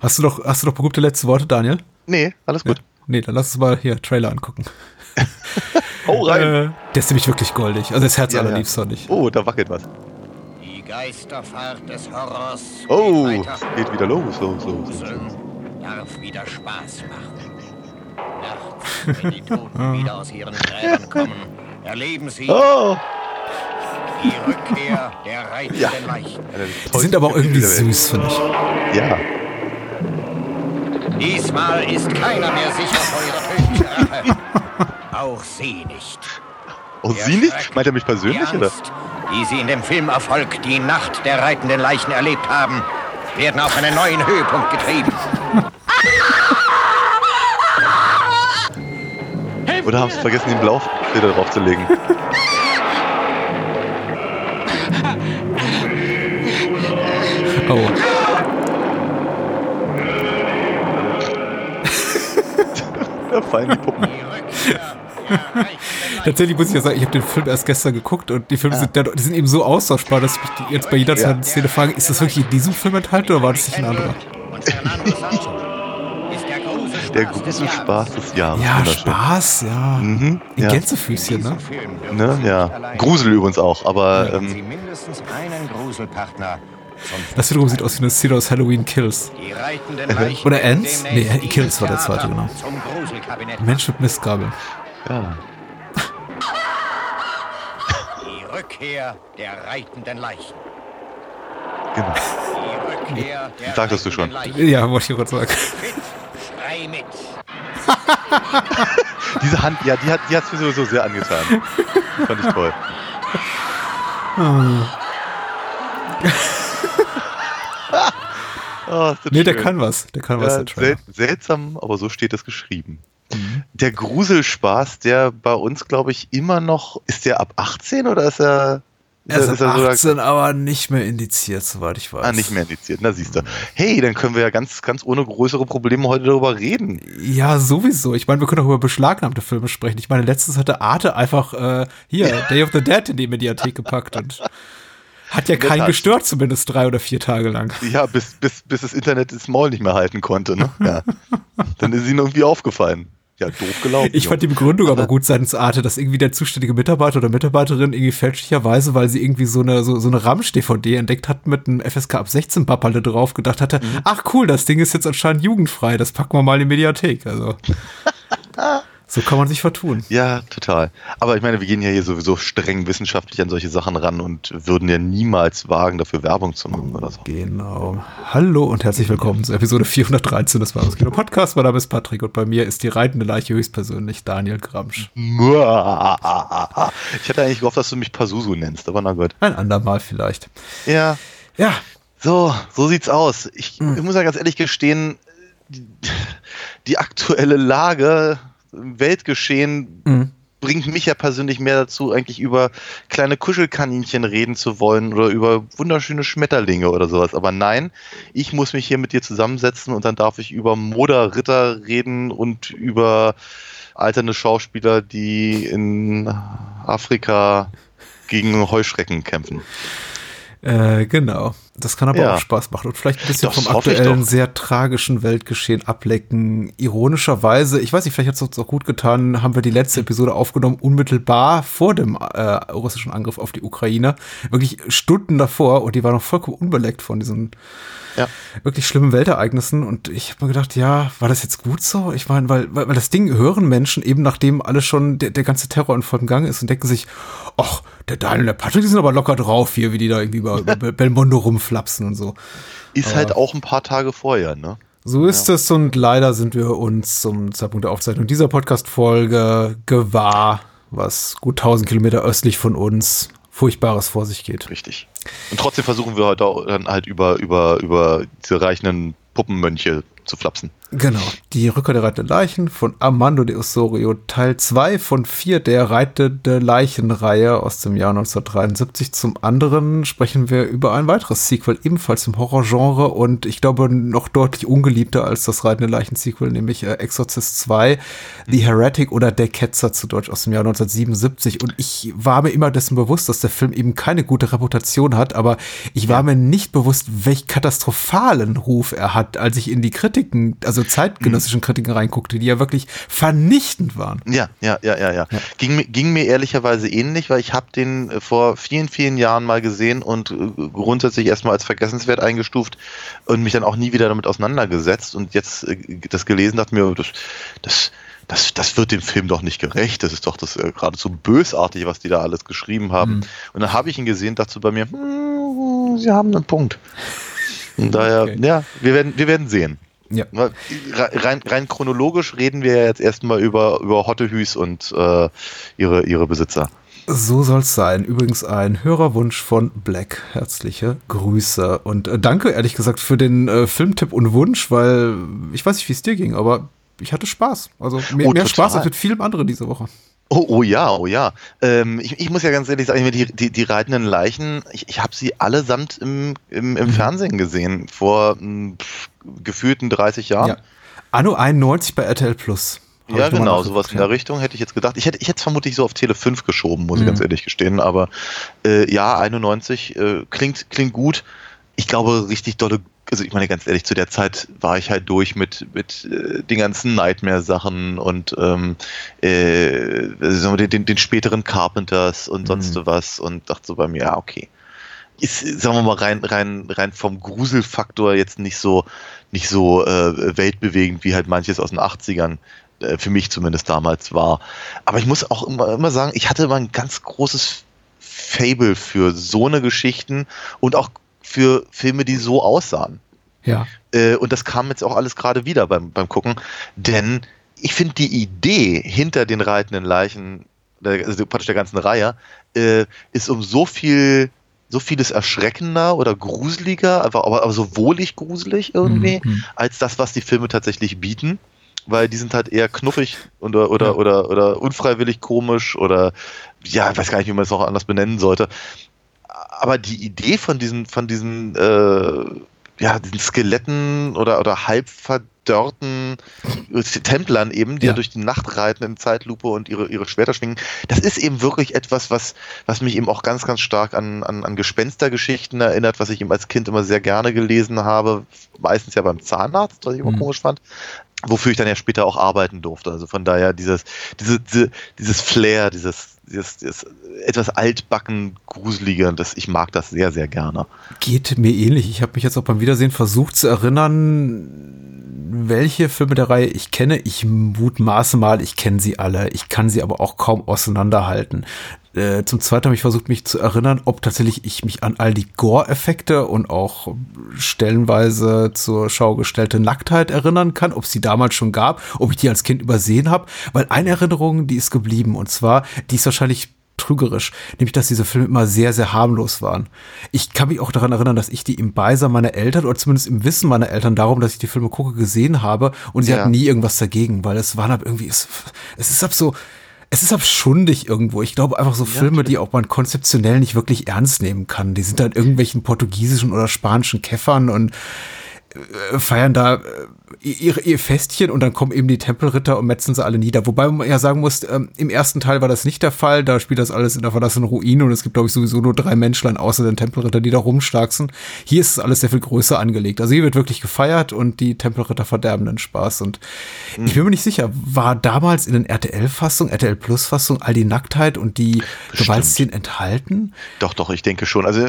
Hast du noch, hast du noch berühmte letzte Worte, Daniel? Nee, alles gut. Ja. Nee, dann lass uns mal hier Trailer angucken. oh, rein. Äh, der ist nämlich wirklich goldig. Also das Herz ja, allerliebst ja. nicht. Oh, da wackelt was. Die Geisterfahrt des Horrors. Oh, geht, geht wieder los. So, so, so, darf wieder Spaß machen. Nachts, wenn die Toten wieder aus ihren Gräbern kommen, erleben sie oh. die Rückkehr der reitenden ja. Leichen. Die sind aber auch irgendwie süß, finde ich. Ja. Diesmal ist keiner mehr sicher vor ihrer tödlichen Rache. Auch sie nicht. Oh, der sie nicht? Meint er mich persönlich, oder? Die sie in dem Filmerfolg Die Nacht der reitenden Leichen erlebt haben, werden auf einen neuen Höhepunkt getrieben. Oder haben sie vergessen, den Blaufilter draufzulegen? oh. Da fallen die Puppen. Tatsächlich muss ich ja sagen, ich habe den Film erst gestern geguckt und die Filme ja. sind, die sind eben so austauschbar, dass ich mich jetzt bei jeder ja. Szene frage, ist das wirklich in diesem Film enthalten oder war das nicht ein anderer? Der Gruselspaß des Jahres. Ja, Spaß, ja. Mhm, in ja. Gänsefüßchen, ne? ne? Ja. Grusel übrigens auch, aber. Ähm, das wiederum sieht aus wie eine Szene aus Halloween Kills. Oder Ends? Nee, Kills war der zweite, genau. Mensch mit Mistgabel. Ja. Die Rückkehr der reitenden Leichen. Genau. Die Rückkehr der Sagtest du schon. Ja, wollte ich kurz sagen. mit. Diese Hand, ja, die hat die hat's mir sowieso sehr angetan. Fand ich toll. oh, nee, schön. der kann was. Der kann was. Ja, der sel seltsam, aber so steht es geschrieben. Mhm. Der Gruselspaß, der bei uns, glaube ich, immer noch, ist der ab 18 oder ist er er ist, ist ab 18, aber nicht mehr indiziert, soweit ich weiß. Ah, nicht mehr indiziert, na siehst du. Hey, dann können wir ja ganz, ganz ohne größere Probleme heute darüber reden. Ja, sowieso. Ich meine, wir können auch über beschlagnahmte Filme sprechen. Ich meine, letztens hatte Arte einfach äh, hier Day of the Dead in die Mediathek gepackt und hat ja keinen gestört, zumindest drei oder vier Tage lang. Ja, bis, bis, bis das Internet das Maul nicht mehr halten konnte, ne? Ja. dann ist ihnen irgendwie aufgefallen ja, doof gelaufen. Ich fand die Begründung aber, aber gut seitens Arte, dass irgendwie der zuständige Mitarbeiter oder Mitarbeiterin irgendwie fälschlicherweise, weil sie irgendwie so eine, so, so eine Ramsch-DVD entdeckt hat mit einem FSK ab 16 Pappalle drauf, gedacht hatte, mhm. ach cool, das Ding ist jetzt anscheinend jugendfrei, das packen wir mal in die Mediathek, also. So kann man sich vertun. Ja, total. Aber ich meine, wir gehen ja hier sowieso streng wissenschaftlich an solche Sachen ran und würden ja niemals wagen, dafür Werbung zu machen oder so. Genau. Hallo und herzlich willkommen zu Episode 413 des Wahrens Kino Podcast. Mein Name ist Patrick und bei mir ist die reitende Leiche höchstpersönlich Daniel Gramsch. Ich hatte eigentlich gehofft, dass du mich Pazuzu nennst, aber na gut. Ein andermal vielleicht. Ja. Ja. So, so sieht's aus. Ich, hm. ich muss ja ganz ehrlich gestehen, die, die aktuelle Lage Weltgeschehen mhm. bringt mich ja persönlich mehr dazu, eigentlich über kleine Kuschelkaninchen reden zu wollen oder über wunderschöne Schmetterlinge oder sowas. Aber nein, ich muss mich hier mit dir zusammensetzen und dann darf ich über Moderritter reden und über alternde Schauspieler, die in Afrika gegen Heuschrecken kämpfen. Äh, genau. Das kann aber ja. auch Spaß machen und vielleicht ein bisschen das vom aktuellen, sehr tragischen Weltgeschehen ablecken. Ironischerweise, ich weiß nicht, vielleicht hat es uns auch gut getan, haben wir die letzte Episode aufgenommen, unmittelbar vor dem äh, russischen Angriff auf die Ukraine. Wirklich Stunden davor und die war noch vollkommen unbeleckt von diesen ja. wirklich schlimmen Weltereignissen. Und ich habe mir gedacht, ja, war das jetzt gut so? Ich meine, weil, weil, weil das Ding hören Menschen eben, nachdem alles schon der, der ganze Terror in vollem Gang ist und denken sich, ach, der Daniel und der Patrick, die sind aber locker drauf hier, wie die da irgendwie über, über Belmondo rumflapsen und so. Ist halt aber halt auch ein paar Tage vorher, ne? So ist ja. es und leider sind wir uns zum Zeitpunkt der Aufzeichnung dieser Podcast-Folge gewahr, was gut 1000 Kilometer östlich von uns Furchtbares vor sich geht. Richtig. Und trotzdem versuchen wir heute auch dann halt über, über, über diese reichenden Puppenmönche zu flapsen. Genau, die Rückkehr der reitenden Leichen von Armando de Osorio, Teil 2 von 4 der reitende Leichenreihe aus dem Jahr 1973. Zum anderen sprechen wir über ein weiteres Sequel, ebenfalls im Horrorgenre und ich glaube noch deutlich ungeliebter als das reitende Leichen-Sequel, nämlich äh, Exorcist 2, The Heretic oder Der Ketzer zu Deutsch aus dem Jahr 1977. Und ich war mir immer dessen bewusst, dass der Film eben keine gute Reputation hat, aber ich war ja. mir nicht bewusst, welch katastrophalen Ruf er hat, als ich in die Kritiken, also also zeitgenössischen Kritiken reinguckte, die ja wirklich vernichtend waren. Ja, ja, ja, ja, ja. ja. Ging, ging mir ehrlicherweise ähnlich, weil ich habe den äh, vor vielen, vielen Jahren mal gesehen und äh, grundsätzlich erstmal als vergessenswert eingestuft und mich dann auch nie wieder damit auseinandergesetzt und jetzt äh, das gelesen, dachte mir, das, das das, das wird dem Film doch nicht gerecht. Das ist doch das äh, geradezu bösartig, was die da alles geschrieben haben. Mhm. Und dann habe ich ihn gesehen, dachte bei mir, hm, sie haben einen Punkt. Und daher, okay. ja, wir werden, wir werden sehen. Ja. Rein, rein chronologisch reden wir jetzt erstmal über, über Hottehüs und äh, ihre, ihre Besitzer. So soll es sein. Übrigens ein Hörerwunsch von Black. Herzliche Grüße. Und äh, danke, ehrlich gesagt, für den äh, Filmtipp und Wunsch, weil ich weiß nicht, wie es dir ging, aber ich hatte Spaß. Also mehr, oh, mehr Spaß als mit vielem anderen diese Woche. Oh, oh ja, oh ja. Ähm, ich, ich, muss ja ganz ehrlich sagen, die, die, die reitenden Leichen, ich, ich habe sie allesamt im, im, im mhm. Fernsehen gesehen, vor hm, pff, gefühlten 30 Jahren. Ja. Anno 91 bei RTL Plus. Ja, genau, sowas in der Richtung hätte ich jetzt gedacht. Ich hätte, ich es vermutlich so auf Tele 5 geschoben, muss mhm. ich ganz ehrlich gestehen. Aber äh, ja, 91 äh, klingt, klingt gut. Ich glaube, richtig dolle also ich meine ganz ehrlich, zu der Zeit war ich halt durch mit, mit äh, den ganzen Nightmare-Sachen und ähm, äh, also den, den späteren Carpenters und sonst mhm. was und dachte so bei mir, ja, okay. Ist, sagen wir mal, rein, rein, rein vom Gruselfaktor jetzt nicht so, nicht so äh, weltbewegend wie halt manches aus den 80ern äh, für mich zumindest damals war. Aber ich muss auch immer, immer sagen, ich hatte immer ein ganz großes Fable für so eine Geschichten und auch für Filme, die so aussahen. Ja. Äh, und das kam jetzt auch alles gerade wieder beim, beim Gucken, denn ich finde die Idee hinter den reitenden Leichen, also praktisch der ganzen Reihe, äh, ist um so viel so vieles erschreckender oder gruseliger, aber, aber, so wohlig gruselig irgendwie, mhm. als das, was die Filme tatsächlich bieten. Weil die sind halt eher knuffig oder, oder, ja. oder, oder unfreiwillig komisch oder ja, ich weiß gar nicht, wie man es auch anders benennen sollte aber die Idee von diesen, von diesen, äh, ja, diesen Skeletten oder, oder halb verdörrten Templern eben, die ja. durch die Nacht reiten in Zeitlupe und ihre, ihre Schwerter schwingen, das ist eben wirklich etwas, was, was mich eben auch ganz, ganz stark an, an, an Gespenstergeschichten erinnert, was ich eben als Kind immer sehr gerne gelesen habe, meistens ja beim Zahnarzt, was ich immer mhm. komisch fand wofür ich dann ja später auch arbeiten durfte. Also von daher dieses, diese, diese, dieses Flair, dieses, dieses, dieses etwas altbacken gruselige, das, ich mag das sehr, sehr gerne. Geht mir ähnlich. Ich habe mich jetzt auch beim Wiedersehen versucht zu erinnern, welche Filme der Reihe ich kenne. Ich mutmaße mal, ich kenne sie alle. Ich kann sie aber auch kaum auseinanderhalten. Äh, zum Zweiten habe ich versucht, mich zu erinnern, ob tatsächlich ich mich an all die Gore-Effekte und auch stellenweise zur Schau gestellte Nacktheit erinnern kann, ob es die damals schon gab, ob ich die als Kind übersehen habe. Weil eine Erinnerung, die ist geblieben und zwar, die ist wahrscheinlich trügerisch, nämlich dass diese Filme immer sehr, sehr harmlos waren. Ich kann mich auch daran erinnern, dass ich die im Beisein meiner Eltern oder zumindest im Wissen meiner Eltern darum, dass ich die Filme gucke, gesehen habe und sie ja. hatten nie irgendwas dagegen, weil es waren halt irgendwie, es, es ist ab so, es ist abschundig irgendwo. Ich glaube einfach so ja, Filme, die auch man konzeptionell nicht wirklich ernst nehmen kann. Die sind halt irgendwelchen portugiesischen oder spanischen Käffern und äh, feiern da äh, ihr, ihr Festchen und dann kommen eben die Tempelritter und metzen sie alle nieder. Wobei man ja sagen muss, ähm, im ersten Teil war das nicht der Fall. Da spielt das alles in der verlassenen Ruine und es gibt, glaube ich, sowieso nur drei Menschlein außer den Tempelritter, die da rumstarksen. Hier ist es alles sehr viel größer angelegt. Also hier wird wirklich gefeiert und die Tempelritter verderben den Spaß. Und mhm. ich bin mir nicht sicher, war damals in den RTL-Fassungen, RTL Plus-Fassungen all die Nacktheit und die Gewaltszenen enthalten? Doch, doch, ich denke schon. Also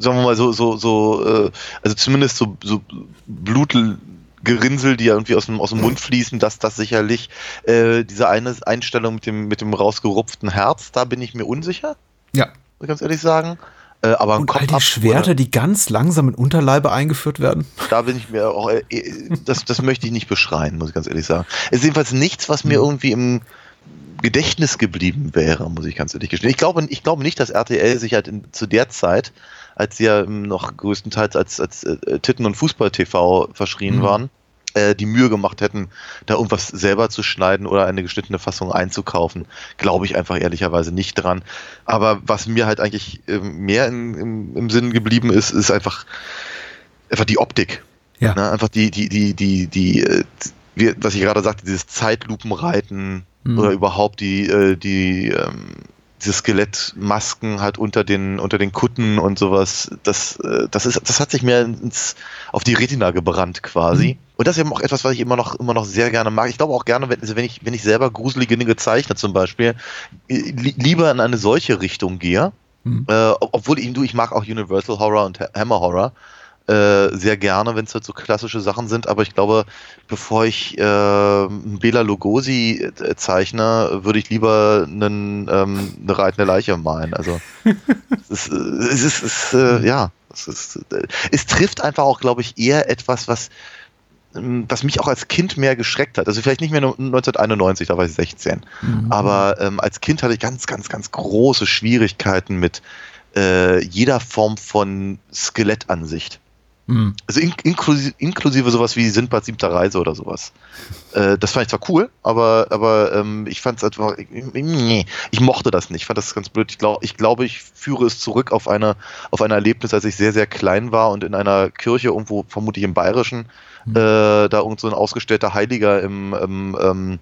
sagen wir mal so, so, so, äh, also zumindest so, so Blut Gerinnsel, die ja irgendwie aus dem, aus dem Mund fließen, dass das sicherlich äh, diese eine Einstellung mit dem, mit dem rausgerupften Herz, da bin ich mir unsicher. Ja. Muss ich ganz ehrlich sagen. Äh, aber und all die Schwerter, die ganz langsam in Unterleibe eingeführt werden. Da bin ich mir auch, äh, das, das möchte ich nicht beschreien, muss ich ganz ehrlich sagen. Es ist jedenfalls nichts, was mir mhm. irgendwie im Gedächtnis geblieben wäre, muss ich ganz ehrlich gestehen. Ich glaube, ich glaube nicht, dass RTL sich halt in, zu der Zeit als sie ja noch größtenteils als, als äh, Titten- und Fußball-TV verschrien mhm. waren, äh, die Mühe gemacht hätten, da irgendwas selber zu schneiden oder eine geschnittene Fassung einzukaufen. Glaube ich einfach ehrlicherweise nicht dran. Aber was mir halt eigentlich äh, mehr in, im, im Sinn geblieben ist, ist einfach, einfach die Optik. Ja. Ne? Einfach die, die, die, die, die, äh, wie, was ich gerade sagte, dieses Zeitlupenreiten mhm. oder überhaupt die, äh, die, ähm, diese Skelettmasken halt unter den unter den Kutten und sowas, das äh, das ist das hat sich mir ins auf die Retina gebrannt quasi. Und das ist eben auch etwas, was ich immer noch immer noch sehr gerne mag. Ich glaube auch gerne, wenn, wenn ich wenn ich selber gruselige Dinge zeichne zum Beispiel, li lieber in eine solche Richtung gehe. Mhm. Äh, obwohl ich, du, ich mag auch Universal Horror und Hammer Horror. Äh, sehr gerne, wenn es halt so klassische Sachen sind, aber ich glaube, bevor ich äh, Bela Lugosi äh, zeichne, würde ich lieber einen, ähm, eine reitende Leiche malen. Also es ist, es ist, es ist äh, ja, es, ist, äh, es trifft einfach auch, glaube ich, eher etwas, was was mich auch als Kind mehr geschreckt hat. Also vielleicht nicht mehr 1991, da war ich 16. Mhm. Aber ähm, als Kind hatte ich ganz, ganz, ganz große Schwierigkeiten mit äh, jeder Form von Skelettansicht. Mhm. Also in, inklusive, inklusive sowas wie Sindbad siebter Reise oder sowas. Äh, das fand ich zwar cool, aber, aber ähm, ich fand es einfach, nee, ich mochte das nicht. Ich fand das ganz blöd. Ich, glaub, ich glaube, ich führe es zurück auf eine, auf ein Erlebnis, als ich sehr, sehr klein war und in einer Kirche irgendwo, vermutlich im Bayerischen, mhm. äh, da irgend so ein ausgestellter Heiliger im, im, ähm,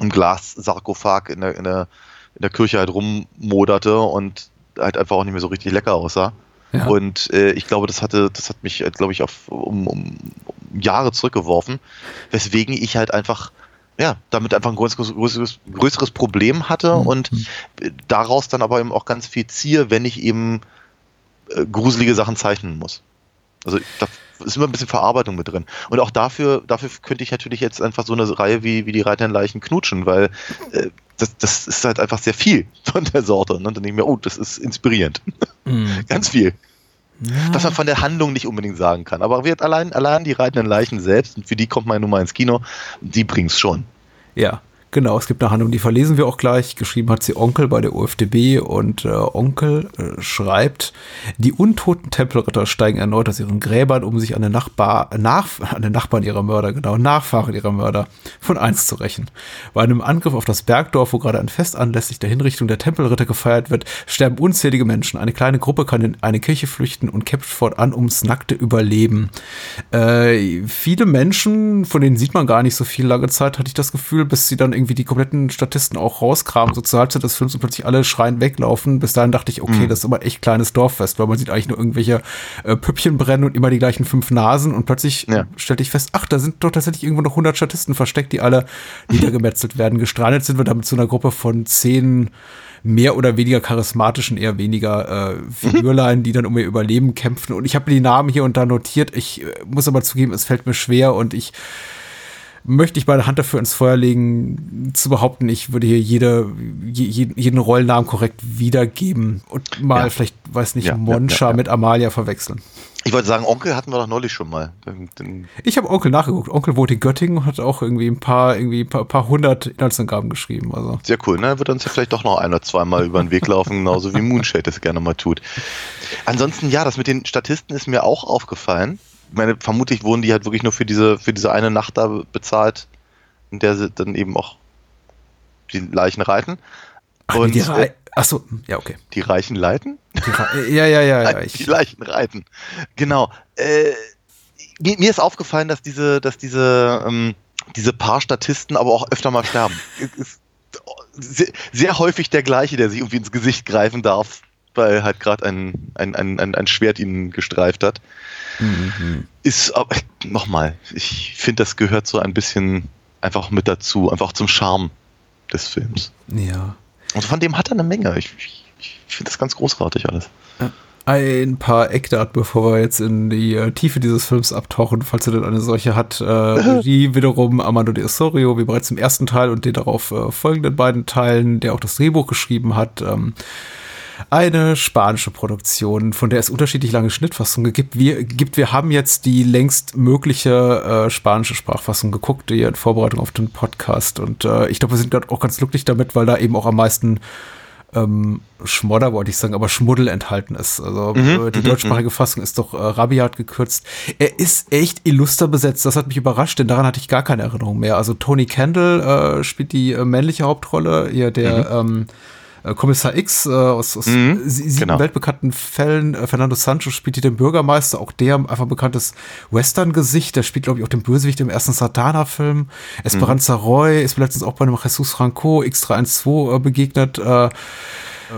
im Glassarkophag in der, in, der, in der Kirche halt rummoderte und halt einfach auch nicht mehr so richtig lecker aussah. Ja. Und äh, ich glaube, das hatte, das hat mich, glaube ich, auf um, um, um, Jahre zurückgeworfen, weswegen ich halt einfach ja, damit einfach ein größeres, größeres, größeres Problem hatte mhm. und daraus dann aber eben auch ganz viel ziehe, wenn ich eben äh, gruselige Sachen zeichnen muss. Also da ist immer ein bisschen Verarbeitung mit drin. Und auch dafür, dafür könnte ich natürlich jetzt einfach so eine Reihe wie, wie die Reiter in Leichen knutschen, weil äh, das, das ist halt einfach sehr viel von der Sorte. Und dann denke ich mir, oh, das ist inspirierend. Mhm. Ganz viel. Ja. Was man von der Handlung nicht unbedingt sagen kann. Aber wird allein, allein die reitenden Leichen selbst, und für die kommt man ja nun mal ins Kino, die bringt es schon. Ja. Genau, es gibt eine Handlung, die verlesen wir auch gleich. Geschrieben hat sie Onkel bei der UFDB und äh, Onkel äh, schreibt, die untoten Tempelritter steigen erneut aus ihren Gräbern, um sich an den, Nachbar, nach, an den Nachbarn ihrer Mörder, genau, Nachfahren ihrer Mörder von eins zu rächen. Bei einem Angriff auf das Bergdorf, wo gerade ein Fest anlässlich der Hinrichtung der Tempelritter gefeiert wird, sterben unzählige Menschen. Eine kleine Gruppe kann in eine Kirche flüchten und kämpft fortan ums nackte Überleben. Äh, viele Menschen, von denen sieht man gar nicht so viel lange Zeit, hatte ich das Gefühl, bis sie dann irgendwie irgendwie die kompletten Statisten auch rauskramen, so zur Halbzeit des Films und plötzlich alle schreien weglaufen. Bis dahin dachte ich, okay, mhm. das ist aber echt kleines Dorffest, weil man sieht eigentlich nur irgendwelche äh, Püppchen brennen und immer die gleichen fünf Nasen und plötzlich ja. stellte ich fest, ach, da sind doch tatsächlich irgendwo noch 100 Statisten versteckt, die alle niedergemetzelt werden. Gestrandet sind wir damit zu einer Gruppe von zehn mehr oder weniger charismatischen, eher weniger äh, Figürlein, die dann um ihr Überleben kämpfen. Und ich habe die Namen hier und da notiert. Ich äh, muss aber zugeben, es fällt mir schwer und ich möchte ich meine Hand dafür ins Feuer legen, zu behaupten, ich würde hier jede, je, jeden Rollennamen korrekt wiedergeben und mal ja. vielleicht, weiß nicht, ja, Moncha ja, mit Amalia verwechseln. Ich wollte sagen, Onkel hatten wir doch neulich schon mal. Den ich habe Onkel nachgeguckt. Onkel wohnt in Göttingen und hat auch irgendwie ein paar, irgendwie ein paar, paar hundert Inhaltsangaben geschrieben. Also. Sehr cool, ne? Wird uns ja vielleicht doch noch ein oder zweimal über den Weg laufen, genauso wie Moonshade es gerne mal tut. Ansonsten, ja, das mit den Statisten ist mir auch aufgefallen meine, vermutlich wurden die halt wirklich nur für diese, für diese eine Nacht da bezahlt, in der sie dann eben auch die Leichen reiten. Ach, und, die Re äh, Achso, ja, okay. Die Reichen leiten? Die ja, ja, ja, ja. Ich. Die Leichen reiten. Genau. Äh, mir, mir, ist aufgefallen, dass diese, dass diese, ähm, diese paar Statisten aber auch öfter mal sterben. ist sehr, sehr häufig der gleiche, der sich irgendwie ins Gesicht greifen darf, weil halt gerade ein, ein, ein, ein Schwert ihn gestreift hat. Mhm. Ist aber, nochmal, ich finde, das gehört so ein bisschen einfach mit dazu, einfach zum Charme des Films. Ja. Und von dem hat er eine Menge. Ich, ich, ich finde das ganz großartig alles. Ein paar Eckdaten, bevor wir jetzt in die äh, Tiefe dieses Films abtauchen, falls er denn eine solche hat. Äh, die wiederum Amando de Osorio, wie bereits im ersten Teil und den darauf äh, folgenden beiden Teilen, der auch das Drehbuch geschrieben hat. Ähm, eine spanische Produktion, von der es unterschiedlich lange Schnittfassungen gibt. Wir, gibt. wir haben jetzt die längst mögliche äh, spanische Sprachfassung geguckt, die in Vorbereitung auf den Podcast. Und äh, ich glaube, wir sind gerade auch ganz glücklich damit, weil da eben auch am meisten ähm, Schmodder wollte ich sagen, aber Schmuddel enthalten ist. Also mhm, äh, die mhm, deutschsprachige mhm. Fassung ist doch äh, rabiat gekürzt. Er ist echt illuster besetzt, das hat mich überrascht, denn daran hatte ich gar keine Erinnerung mehr. Also Tony Kendall äh, spielt die äh, männliche Hauptrolle, hier der mhm. ähm, äh, Kommissar X äh, aus, aus mhm, sieben genau. weltbekannten Fällen. Äh, Fernando Sancho spielt hier den Bürgermeister, auch der einfach bekanntes Western-Gesicht. Der spielt, glaube ich, auch den Bösewicht im ersten Satana-Film. Esperanza mhm. Roy ist letztens auch bei einem Jesus Franco X312 äh, begegnet. Äh, äh,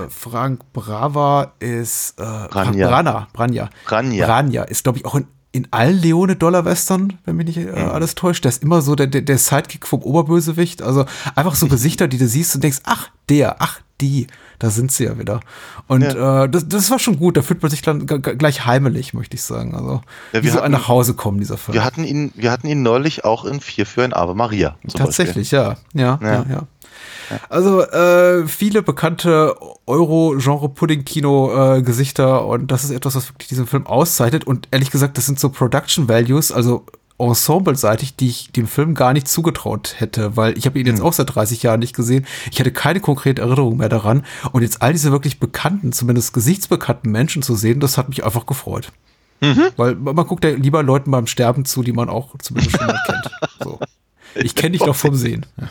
Frank Brava ist äh, Branja. Brana, Branja. Branja. Branja ist, glaube ich, auch in in allen Leone-Dollar-Western, wenn mich nicht äh, mhm. alles täuscht, der ist immer so der, der, der Sidekick vom Oberbösewicht. Also einfach so Gesichter, die du siehst und denkst, ach, der, ach, die, da sind sie ja wieder. Und ja. äh, das, das war schon gut, da fühlt man sich dann gleich heimelig, möchte ich sagen. Also ja, wie so ein nach Hause kommen, dieser Film. Wir hatten ihn, wir hatten ihn neulich auch in Vier für ein Ave Maria. Tatsächlich, ja. ja. Ja, ja, ja. Also äh, viele bekannte Euro-Genre-Pudding-Kino-Gesichter äh, und das ist etwas, was wirklich diesen Film auszeichnet. Und ehrlich gesagt, das sind so Production Values, also ensembleseitig, die ich dem Film gar nicht zugetraut hätte, weil ich habe ihn jetzt mhm. auch seit 30 Jahren nicht gesehen. Ich hatte keine konkrete Erinnerung mehr daran. Und jetzt all diese wirklich bekannten, zumindest gesichtsbekannten Menschen zu sehen, das hat mich einfach gefreut. Mhm. Weil man guckt ja lieber Leuten beim Sterben zu, die man auch zumindest schon mal kennt. So. Ich kenne dich doch vom Sehen. Ja.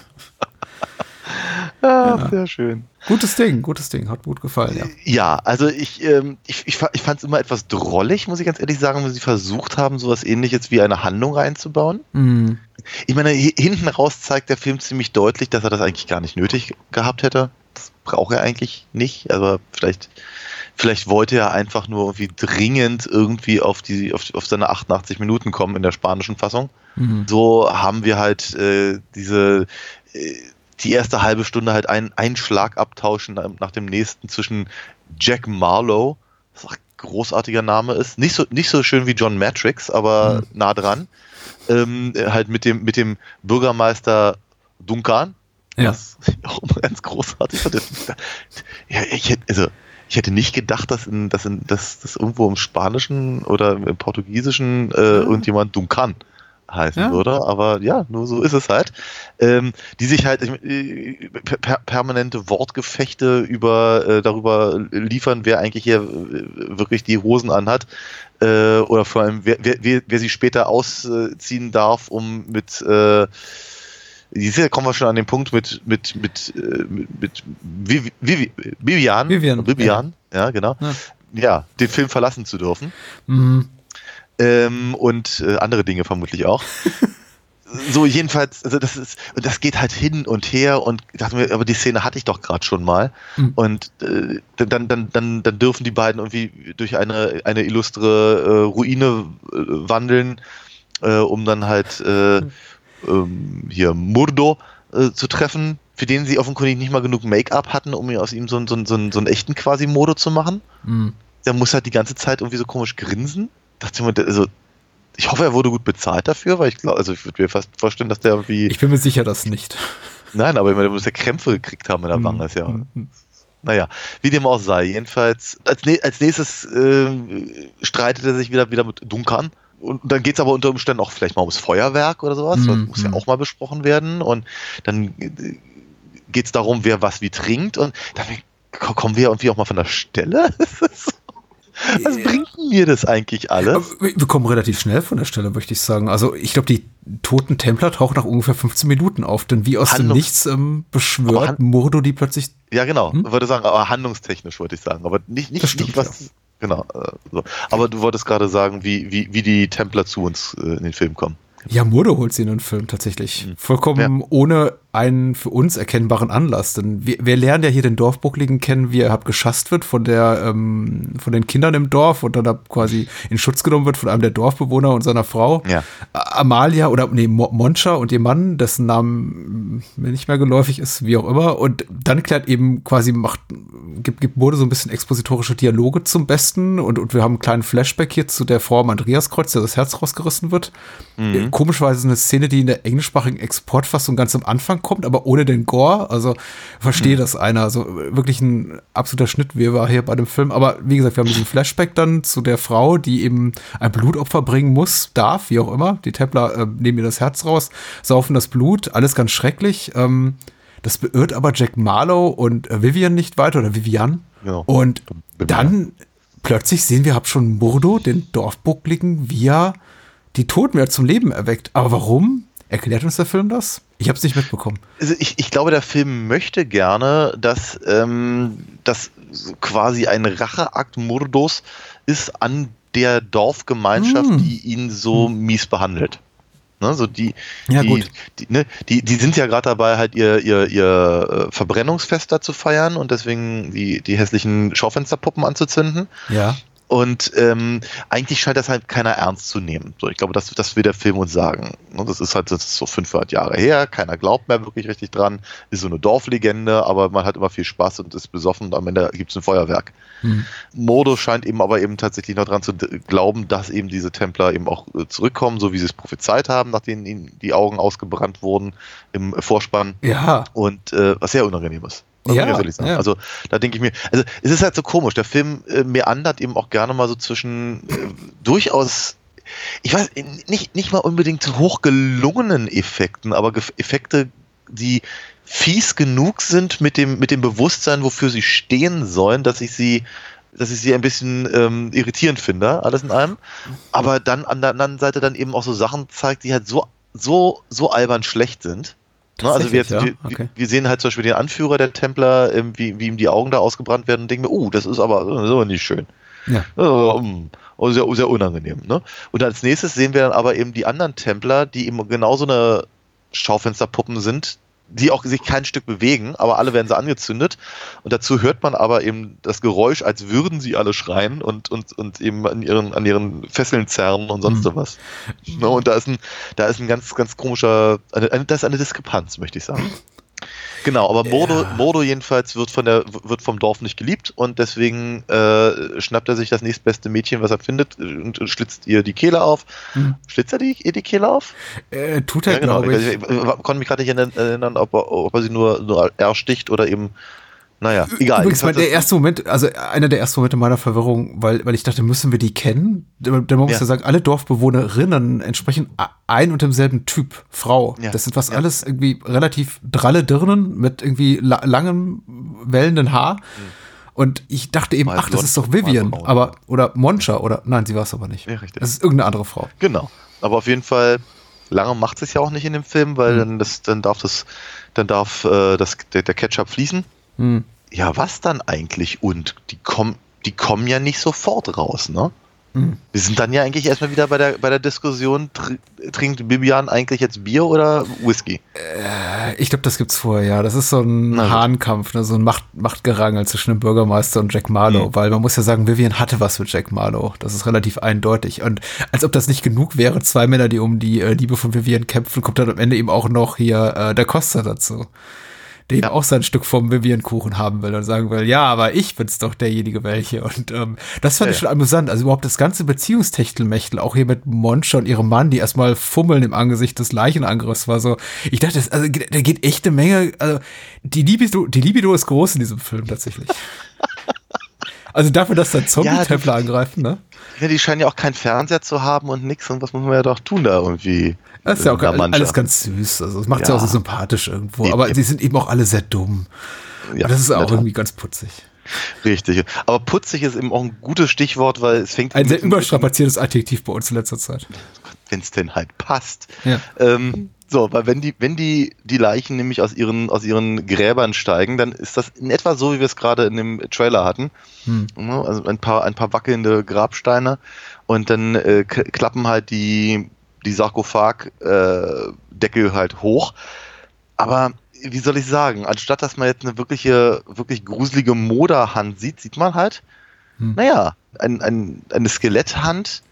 Ja. Sehr schön. Gutes Ding, gutes Ding, hat gut gefallen, ja. Ja, also ich, ähm, ich, ich, ich fand es immer etwas drollig, muss ich ganz ehrlich sagen, wenn sie versucht haben, sowas ähnliches wie eine Handlung reinzubauen. Mhm. Ich meine, hinten raus zeigt der Film ziemlich deutlich, dass er das eigentlich gar nicht nötig gehabt hätte. Das braucht er eigentlich nicht, aber vielleicht, vielleicht wollte er einfach nur irgendwie dringend irgendwie auf die, auf, auf seine 88 Minuten kommen in der spanischen Fassung. Mhm. So haben wir halt äh, diese äh, die erste halbe Stunde halt einen, einen Schlag abtauschen nach dem nächsten zwischen Jack Marlowe, was auch ein großartiger Name ist, nicht so, nicht so schön wie John Matrix, aber mhm. nah dran, ähm, halt mit dem, mit dem Bürgermeister Duncan, ja. was ich auch immer ganz großartig fand. Ja, ich hätte, also, ich hätte nicht gedacht, dass, in, dass, in, dass, dass irgendwo im Spanischen oder im Portugiesischen äh, mhm. irgendjemand Duncan heißen ja. würde, aber ja, nur so ist es halt. Ähm, die sich halt äh, per permanente Wortgefechte über äh, darüber liefern, wer eigentlich hier äh, wirklich die Hosen anhat äh, oder vor allem wer, wer, wer sie später ausziehen darf, um mit äh, hier kommen wir schon an den Punkt mit mit mit mit, mit Vivi, Vivi, Vivian, Vivian, Vivian ja. ja genau, ja. ja. den Film verlassen zu dürfen. Mhm. Ähm, und äh, andere Dinge vermutlich auch. so jedenfalls, also das ist, und das geht halt hin und her und ich dachte mir, aber die Szene hatte ich doch gerade schon mal. Mhm. Und äh, dann, dann, dann, dann dürfen die beiden irgendwie durch eine, eine illustre äh, Ruine äh, wandeln, äh, um dann halt ähm, hier Murdo zu treffen, für den sie offenkundig nicht mal genug Make-up hatten, um aus ihm so, so, so, so einen echten quasi Modo zu machen. Mhm. Der muss halt die ganze Zeit irgendwie so komisch grinsen dachte ich mir, also ich hoffe, er wurde gut bezahlt dafür, weil ich glaube, also ich würde mir fast vorstellen, dass der irgendwie. Ich bin mir sicher, dass nicht. Nein, aber ich meine, der muss ja Krämpfe gekriegt haben in der Wange, ist ja. Mhm. Naja, wie dem auch sei. Jedenfalls, als, als nächstes äh, streitet er sich wieder, wieder mit Duncan. Und dann geht es aber unter Umständen auch vielleicht mal ums Feuerwerk oder sowas. Mhm. Das muss ja auch mal besprochen werden. Und dann äh, geht es darum, wer was wie trinkt. Und dann kommen wir irgendwie auch mal von der Stelle. Was bringt mir das eigentlich alles? Wir kommen relativ schnell von der Stelle, möchte ich sagen. Also ich glaube, die toten Templer tauchen nach ungefähr 15 Minuten auf, denn wie aus Handlungs dem Nichts ähm, beschwört Murdo die plötzlich. Ja, genau. Hm? Würde sagen, aber handlungstechnisch wollte ich sagen. Aber nicht, nicht, stimmt, nicht was. Ja. Genau. Äh, so. Aber du wolltest gerade sagen, wie, wie, wie die Templer zu uns äh, in den Film kommen. Ja, Murdo holt sie in den Film tatsächlich. Mhm. Vollkommen ja. ohne einen für uns erkennbaren Anlass. Denn wir, wir lernen ja hier den Dorfbuckligen kennen, wie er hab geschasst wird von der, ähm, von den Kindern im Dorf und dann quasi in Schutz genommen wird von einem der Dorfbewohner und seiner Frau. Ja. Amalia oder nee, Moncha und ihr Mann, dessen Namen mir nicht mehr geläufig ist, wie auch immer. Und dann klärt eben quasi, macht, gibt, gibt Mode so ein bisschen expositorische Dialoge zum Besten und, und wir haben einen kleinen Flashback hier zu der Frau am Andreaskreuz, der das Herz rausgerissen wird. Mhm. Komischerweise eine Szene, die in der englischsprachigen Exportfassung ganz am Anfang kommt, aber ohne den Gore. Also verstehe mhm. das einer. Also wirklich ein absoluter Schnitt, wie war hier bei dem Film. Aber wie gesagt, wir haben diesen Flashback dann zu der Frau, die eben ein Blutopfer bringen muss, darf, wie auch immer. Die Templer äh, nehmen ihr das Herz raus, saufen das Blut, alles ganz schrecklich. Ähm, Das beirrt aber Jack Marlowe und äh, Vivian nicht weiter oder Vivian. Ja. Und dann plötzlich sehen wir, hab schon Murdo, den Dorfbuckligen, wie er die Toten wieder zum Leben erweckt. Aber warum? Erklärt uns der Film das? Ich habe es nicht mitbekommen. Also ich, ich, glaube, der Film möchte gerne, dass ähm, das quasi ein Racheakt Murdos ist an der Dorfgemeinschaft, hm. die ihn so hm. mies behandelt. Ne, so die, ja, die, gut. Die, ne, die, die sind ja gerade dabei, halt ihr, ihr, ihr äh, Verbrennungsfest da zu feiern und deswegen die, die hässlichen Schaufensterpuppen anzuzünden. Ja. Und ähm, eigentlich scheint das halt keiner ernst zu nehmen. So, ich glaube, das, das will der Film uns sagen. Ne, das ist halt das ist so 500 Jahre her, keiner glaubt mehr wirklich richtig dran, ist so eine Dorflegende, aber man hat immer viel Spaß und ist besoffen und am Ende gibt es ein Feuerwerk. Hm. Modo scheint eben aber eben tatsächlich noch dran zu glauben, dass eben diese Templer eben auch äh, zurückkommen, so wie sie es prophezeit haben, nachdem ihnen die Augen ausgebrannt wurden im Vorspann. Ja. Und äh, was sehr unangenehm ist. Ja, ja, Also da denke ich mir, also es ist halt so komisch, der Film äh, meandert eben auch gerne mal so zwischen äh, durchaus, ich weiß, nicht, nicht mal unbedingt hochgelungenen Effekten, aber Effekte, die fies genug sind mit dem, mit dem Bewusstsein, wofür sie stehen sollen, dass ich sie dass ich sie ein bisschen ähm, irritierend finde, alles in allem. Aber dann an der anderen Seite dann eben auch so Sachen zeigt, die halt so, so, so albern schlecht sind Ne, also wir, ja? okay. wir, sehen halt zum Beispiel den Anführer der Templer, ähm, wie, wie ihm die Augen da ausgebrannt werden und denken mir, uh, das ist aber so nicht schön. Ja. Oh, sehr, sehr unangenehm. Ne? Und als nächstes sehen wir dann aber eben die anderen Templer, die eben genauso eine Schaufensterpuppen sind, die auch sich kein Stück bewegen, aber alle werden sie angezündet. Und dazu hört man aber eben das Geräusch, als würden sie alle schreien und, und, und eben an ihren, an ihren Fesseln zerren und sonst mhm. was. Ne, und da ist ein, da ist ein ganz, ganz komischer, eine, eine, das ist eine Diskrepanz, möchte ich sagen. Genau, aber Mordo, ja. Mordo jedenfalls wird von der wird vom Dorf nicht geliebt und deswegen äh, schnappt er sich das nächstbeste Mädchen, was er findet, und, schlitzt ihr die Kehle auf. Hm. Schlitzt er die, ihr die Kehle auf? Äh, tut er, ja, genau. glaube ich. Ich, ich, ich konnte mich gerade nicht erinnern, ob er, ob er sie nur, nur ersticht oder eben naja, egal. Übrigens, weil der erste Moment, also einer der ersten Momente meiner Verwirrung, weil, weil ich dachte, müssen wir die kennen? Denn man muss ja. ja sagen, alle Dorfbewohnerinnen entsprechen ein und demselben Typ Frau. Ja. Das sind was ja. alles irgendwie relativ dralle Dirnen mit irgendwie la langem, wellenden Haar. Mhm. Und ich dachte eben, mal ach, das ist doch Vivian, aber, oder Moncha, oder, nein, sie war es aber nicht. Ja, richtig. Das ist irgendeine andere Frau. Genau. Aber auf jeden Fall, lange macht es ja auch nicht in dem Film, weil mhm. dann, das, dann darf das, dann darf äh, das, der, der Ketchup fließen. Hm. Ja, was dann eigentlich? Und die kommen, die kommen ja nicht sofort raus, ne? Hm. Wir sind dann ja eigentlich erstmal wieder bei der, bei der Diskussion, tr trinkt Bibian eigentlich jetzt Bier oder Whisky? Äh, ich glaube, das gibt's vorher, ja. Das ist so ein Na, Hahnkampf, ne? so ein Macht, Machtgerangel zwischen dem Bürgermeister und Jack Marlowe, mhm. weil man muss ja sagen, Vivian hatte was mit Jack Marlowe. Das ist relativ eindeutig. Und als ob das nicht genug wäre, zwei Männer, die um die äh, Liebe von Vivian kämpfen, kommt dann am Ende eben auch noch hier äh, der Costa dazu der ja. auch sein Stück vom Vivian-Kuchen haben will und sagen will, ja, aber ich bin's doch derjenige welche. Und ähm, das fand ja, ich schon amüsant. Also überhaupt das ganze Beziehungstechtelmechtel, auch hier mit Moncha und ihrem Mann, die erstmal fummeln im Angesicht des Leichenangriffs, war so, ich dachte, das, also da geht echt eine Menge, also die Libido, die Libido ist groß in diesem Film tatsächlich. Also dafür, dass da Zombie-Templer ja, angreifen, ne? Ja, die scheinen ja auch keinen Fernseher zu haben und nix und was muss man ja doch tun da irgendwie. Das ist ja auch alles ganz süß. Also das macht ja. ja auch so sympathisch irgendwo. Aber sie sind eben auch alle sehr dumm. Ja, das ist auch irgendwie ganz putzig. Richtig. Aber putzig ist eben auch ein gutes Stichwort, weil es fängt. Ein sehr überstrapaziertes Adjektiv bei uns in letzter Zeit. Wenn es denn halt passt. Ja. Ähm, so, weil wenn die, wenn die, die Leichen nämlich aus ihren, aus ihren Gräbern steigen, dann ist das in etwa so, wie wir es gerade in dem Trailer hatten. Hm. Also ein paar, ein paar wackelnde Grabsteine und dann äh, klappen halt die, die Sarkophagdeckel äh, halt hoch. Aber wie soll ich sagen, anstatt dass man jetzt eine wirkliche, wirklich gruselige Moderhand sieht, sieht man halt, hm. naja, ein, ein, eine Skeletthand,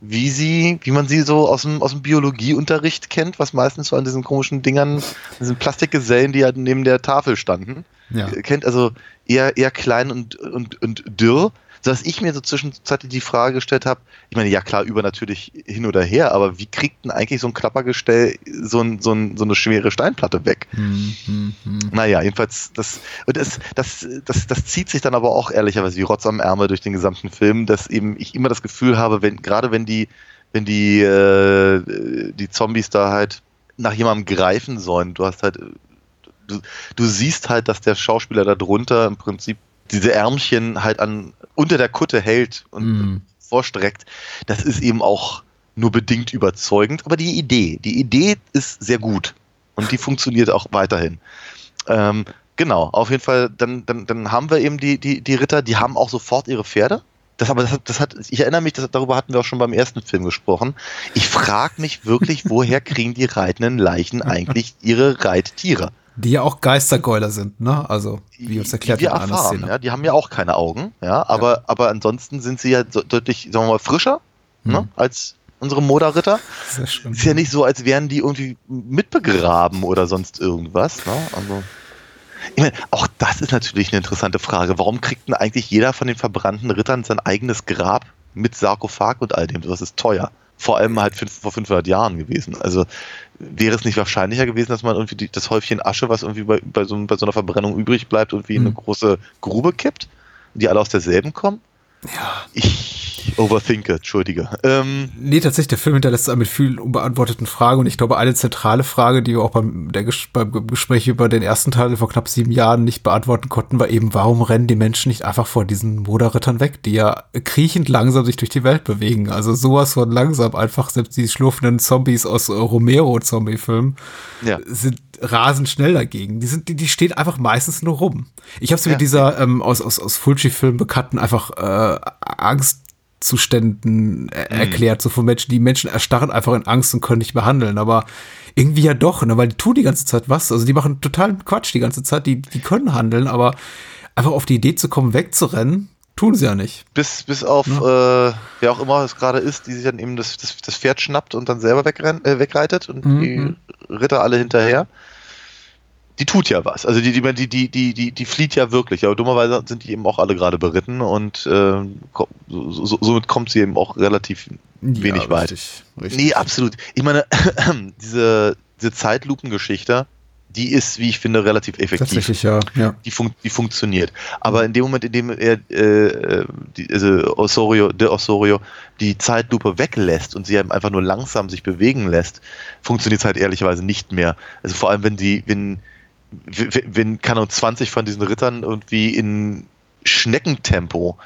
wie sie, wie man sie so aus dem, aus dem Biologieunterricht kennt, was meistens so an diesen komischen Dingern, diesen Plastikgesellen, die halt neben der Tafel standen. Ja. Kennt also eher, eher klein und, und, und dürr sodass ich mir so zwischenzeitlich die Frage gestellt habe, ich meine, ja klar, übernatürlich hin oder her, aber wie kriegt denn eigentlich so ein Klappergestell so, ein, so, ein, so eine schwere Steinplatte weg? Hm, hm, hm. Naja, jedenfalls, das, und das, das, das, das zieht sich dann aber auch ehrlicherweise wie Rotz am Ärmel durch den gesamten Film, dass eben ich immer das Gefühl habe, wenn, gerade wenn die, wenn die, äh, die Zombies da halt nach jemandem greifen sollen, du hast halt du, du siehst halt, dass der Schauspieler da drunter im Prinzip diese Ärmchen halt an unter der Kutte hält und mm. vorstreckt. Das ist eben auch nur bedingt überzeugend, aber die Idee, die Idee ist sehr gut und die funktioniert auch weiterhin. Ähm, genau, auf jeden Fall, dann, dann, dann haben wir eben die, die, die Ritter, die haben auch sofort ihre Pferde. Das, aber das hat, das hat, ich erinnere mich, das, darüber hatten wir auch schon beim ersten Film gesprochen. Ich frage mich wirklich, woher kriegen die reitenden Leichen eigentlich ihre Reittiere? Die ja auch Geistergäuler sind, ne? Also, wie uns erklärt die wir erfahren, ja, die haben ja auch keine Augen, ja, aber, ja. aber ansonsten sind sie ja so deutlich, sagen wir mal, frischer, ne, hm. ne, als unsere Moderritter. Sehr schön. Ist ja nicht so, als wären die irgendwie mitbegraben oder sonst irgendwas, ne? Also. Ich meine, auch das ist natürlich eine interessante Frage. Warum kriegt denn eigentlich jeder von den verbrannten Rittern sein eigenes Grab mit Sarkophag und all dem? Das ist teuer. Vor allem halt fünf, vor 500 Jahren gewesen. Also wäre es nicht wahrscheinlicher gewesen, dass man irgendwie die, das Häufchen Asche, was irgendwie bei, bei, so, bei so einer Verbrennung übrig bleibt, irgendwie in eine hm. große Grube kippt, die alle aus derselben kommen? Ja. Ich overthinke, entschuldige. Ähm, nee, tatsächlich, der Film hinterlässt mit vielen unbeantworteten Fragen und ich glaube, eine zentrale Frage, die wir auch beim, der, beim Gespräch über den ersten Teil vor knapp sieben Jahren nicht beantworten konnten, war eben, warum rennen die Menschen nicht einfach vor diesen Moderrittern weg, die ja kriechend langsam sich durch die Welt bewegen. Also sowas von langsam, einfach selbst die schlurfenden Zombies aus Romero-Zombie-Filmen ja. sind rasend schnell dagegen. Die sind, die, die stehen einfach meistens nur rum. Ich habe sie ja. mit dieser ähm, aus aus aus Fulci-Filmen bekannten einfach äh, Angst Zuständen er mhm. erklärt, so von Menschen. Die Menschen erstarren einfach in Angst und können nicht behandeln, aber irgendwie ja doch, ne, weil die tun die ganze Zeit was. Also die machen totalen Quatsch die ganze Zeit, die, die können handeln, aber einfach auf die Idee zu kommen, wegzurennen, tun sie ja nicht. Bis, bis auf, ja. äh, wer auch immer es gerade ist, die sich dann eben das, das, das Pferd schnappt und dann selber wegrennt, äh, wegreitet und mhm. die Ritter alle hinterher die tut ja was. Also die, die, die, die, die, die flieht ja wirklich. Aber dummerweise sind die eben auch alle gerade beritten und äh, so, somit kommt sie eben auch relativ wenig ja, weit. Richtig, richtig. Nee, absolut. Ich meine, diese, diese Zeitlupengeschichte, die ist, wie ich finde, relativ effektiv. Tatsächlich, ja. ja. Die, fun die funktioniert. Aber in dem Moment, in dem er äh, die, also Osorio, de Osorio die Zeitlupe weglässt und sie einfach nur langsam sich bewegen lässt, funktioniert es halt ehrlicherweise nicht mehr. Also vor allem, wenn die, wenn wenn, kann 20 von diesen Rittern irgendwie in Schneckentempo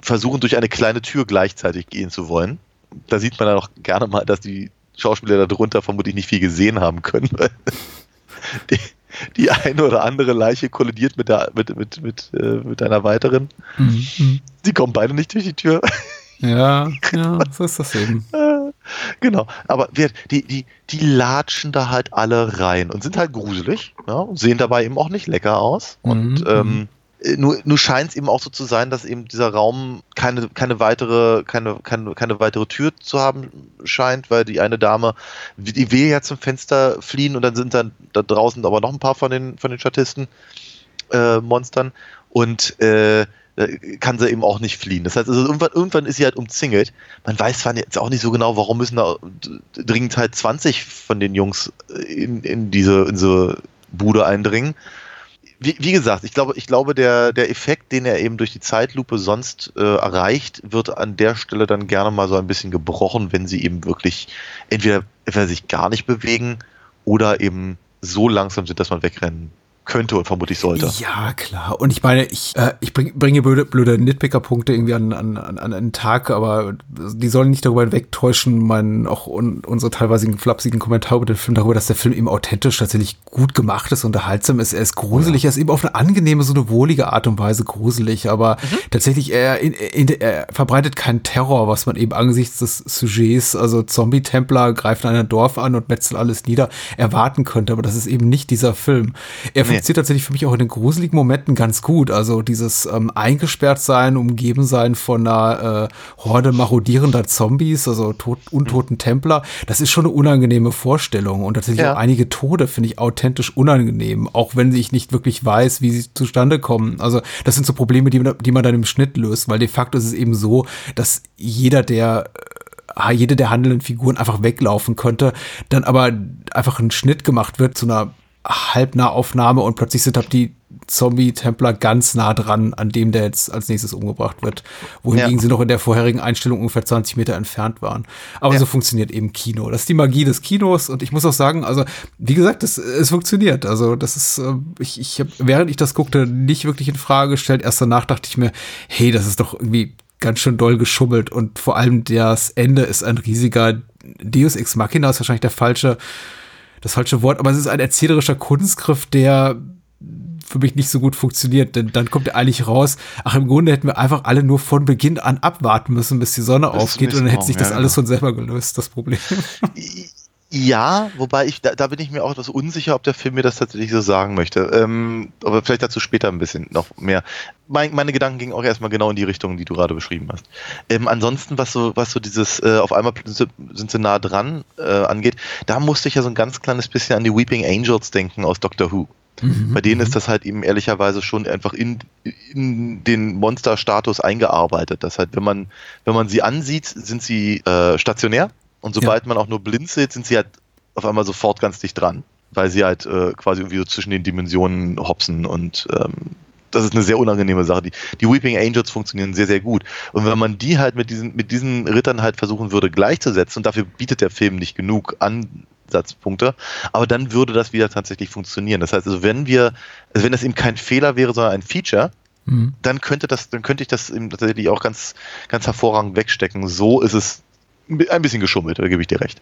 versuchen, durch eine kleine Tür gleichzeitig gehen zu wollen. Da sieht man dann auch gerne mal, dass die Schauspieler darunter vermutlich nicht viel gesehen haben können. die, die eine oder andere Leiche kollidiert mit, der, mit, mit, mit, äh, mit einer weiteren. Mhm. Sie kommen beide nicht durch die Tür. Ja, ja, so ist das eben. Genau, aber die, die, die latschen da halt alle rein und sind halt gruselig ja, und sehen dabei eben auch nicht lecker aus. Und mhm. ähm, nur, nur scheint es eben auch so zu sein, dass eben dieser Raum keine, keine weitere, keine, keine, keine weitere Tür zu haben scheint, weil die eine Dame, die will ja zum Fenster fliehen und dann sind dann da draußen aber noch ein paar von den, von den Statisten, äh, Monstern und äh, äh, kann sie eben auch nicht fliehen. Das heißt, also irgendwann, irgendwann ist sie halt umzingelt. Man weiß zwar jetzt auch nicht so genau, warum müssen da dringend halt 20 von den Jungs äh, in, in diese, in diese Bude eindringen. Wie, wie, gesagt, ich glaube, ich glaube, der, der Effekt, den er eben durch die Zeitlupe sonst äh, erreicht, wird an der Stelle dann gerne mal so ein bisschen gebrochen, wenn sie eben wirklich entweder, entweder sich gar nicht bewegen oder eben so langsam sind, dass man wegrennen könnte und vermutlich sollte. Ja, klar. Und ich meine, ich, äh, ich bring, bringe blöde, blöde Nitpicker-Punkte irgendwie an, an, an einen Tag, aber die sollen nicht darüber hinwegtäuschen, mein, auch un, unsere teilweise flapsigen Kommentare über den Film darüber, dass der Film eben authentisch tatsächlich gut gemacht ist, unterhaltsam ist. Er ist gruselig, ja. er ist eben auf eine angenehme, so eine wohlige Art und Weise gruselig, aber mhm. tatsächlich, er, in, in, er verbreitet keinen Terror, was man eben angesichts des Sujets, also Zombie-Templer greifen ein Dorf an und metzeln alles nieder, erwarten könnte, aber das ist eben nicht dieser Film. Er nee funktioniert tatsächlich für mich auch in den gruseligen Momenten ganz gut. Also dieses ähm, eingesperrt sein, umgeben sein von einer äh, Horde marodierender Zombies, also tot, untoten Templer, das ist schon eine unangenehme Vorstellung. Und tatsächlich ja. auch einige Tode finde ich authentisch unangenehm, auch wenn ich nicht wirklich weiß, wie sie zustande kommen. Also das sind so Probleme, die, die man dann im Schnitt löst, weil de facto ist es eben so, dass jeder, der äh, jede der handelnden Figuren einfach weglaufen könnte, dann aber einfach ein Schnitt gemacht wird zu einer Halbnahaufnahme und plötzlich sind halt die Zombie-Templer ganz nah dran an dem, der jetzt als nächstes umgebracht wird. Wohingegen ja. sie noch in der vorherigen Einstellung ungefähr 20 Meter entfernt waren. Aber ja. so funktioniert eben Kino. Das ist die Magie des Kinos und ich muss auch sagen, also wie gesagt, es, es funktioniert. Also das ist, äh, ich, ich habe, während ich das guckte, nicht wirklich in Frage gestellt. Erst danach dachte ich mir, hey, das ist doch irgendwie ganz schön doll geschummelt und vor allem das Ende ist ein riesiger Deus Ex Machina ist wahrscheinlich der falsche, das falsche Wort, aber es ist ein erzählerischer Kunstgriff, der für mich nicht so gut funktioniert, denn dann kommt er eigentlich raus, ach im Grunde hätten wir einfach alle nur von Beginn an abwarten müssen, bis die Sonne das aufgeht und dann hätte sich das ja, alles genau. von selber gelöst, das Problem. Ja, wobei ich, da, da, bin ich mir auch etwas unsicher, ob der Film mir das tatsächlich so sagen möchte. Ähm, aber vielleicht dazu später ein bisschen noch mehr. Mein, meine Gedanken gingen auch erstmal genau in die Richtung, die du gerade beschrieben hast. Ähm, ansonsten, was so, was so dieses, äh, auf einmal sind, sie nah dran äh, angeht, da musste ich ja so ein ganz kleines bisschen an die Weeping Angels denken aus Doctor Who. Mhm. Bei denen ist das halt eben ehrlicherweise schon einfach in, in den Monsterstatus eingearbeitet. Das halt, wenn man, wenn man sie ansieht, sind sie äh, stationär und sobald ja. man auch nur blind sieht, sind sie halt auf einmal sofort ganz dicht dran, weil sie halt äh, quasi irgendwie so zwischen den Dimensionen hopsen und ähm, das ist eine sehr unangenehme Sache. Die, die Weeping Angels funktionieren sehr, sehr gut. Und wenn man die halt mit diesen, mit diesen Rittern halt versuchen würde gleichzusetzen, und dafür bietet der Film nicht genug Ansatzpunkte, aber dann würde das wieder tatsächlich funktionieren. Das heißt, also wenn wir, also wenn das eben kein Fehler wäre, sondern ein Feature, mhm. dann könnte das, dann könnte ich das eben tatsächlich auch ganz, ganz hervorragend wegstecken. So ist es ein bisschen geschummelt, da gebe ich dir recht.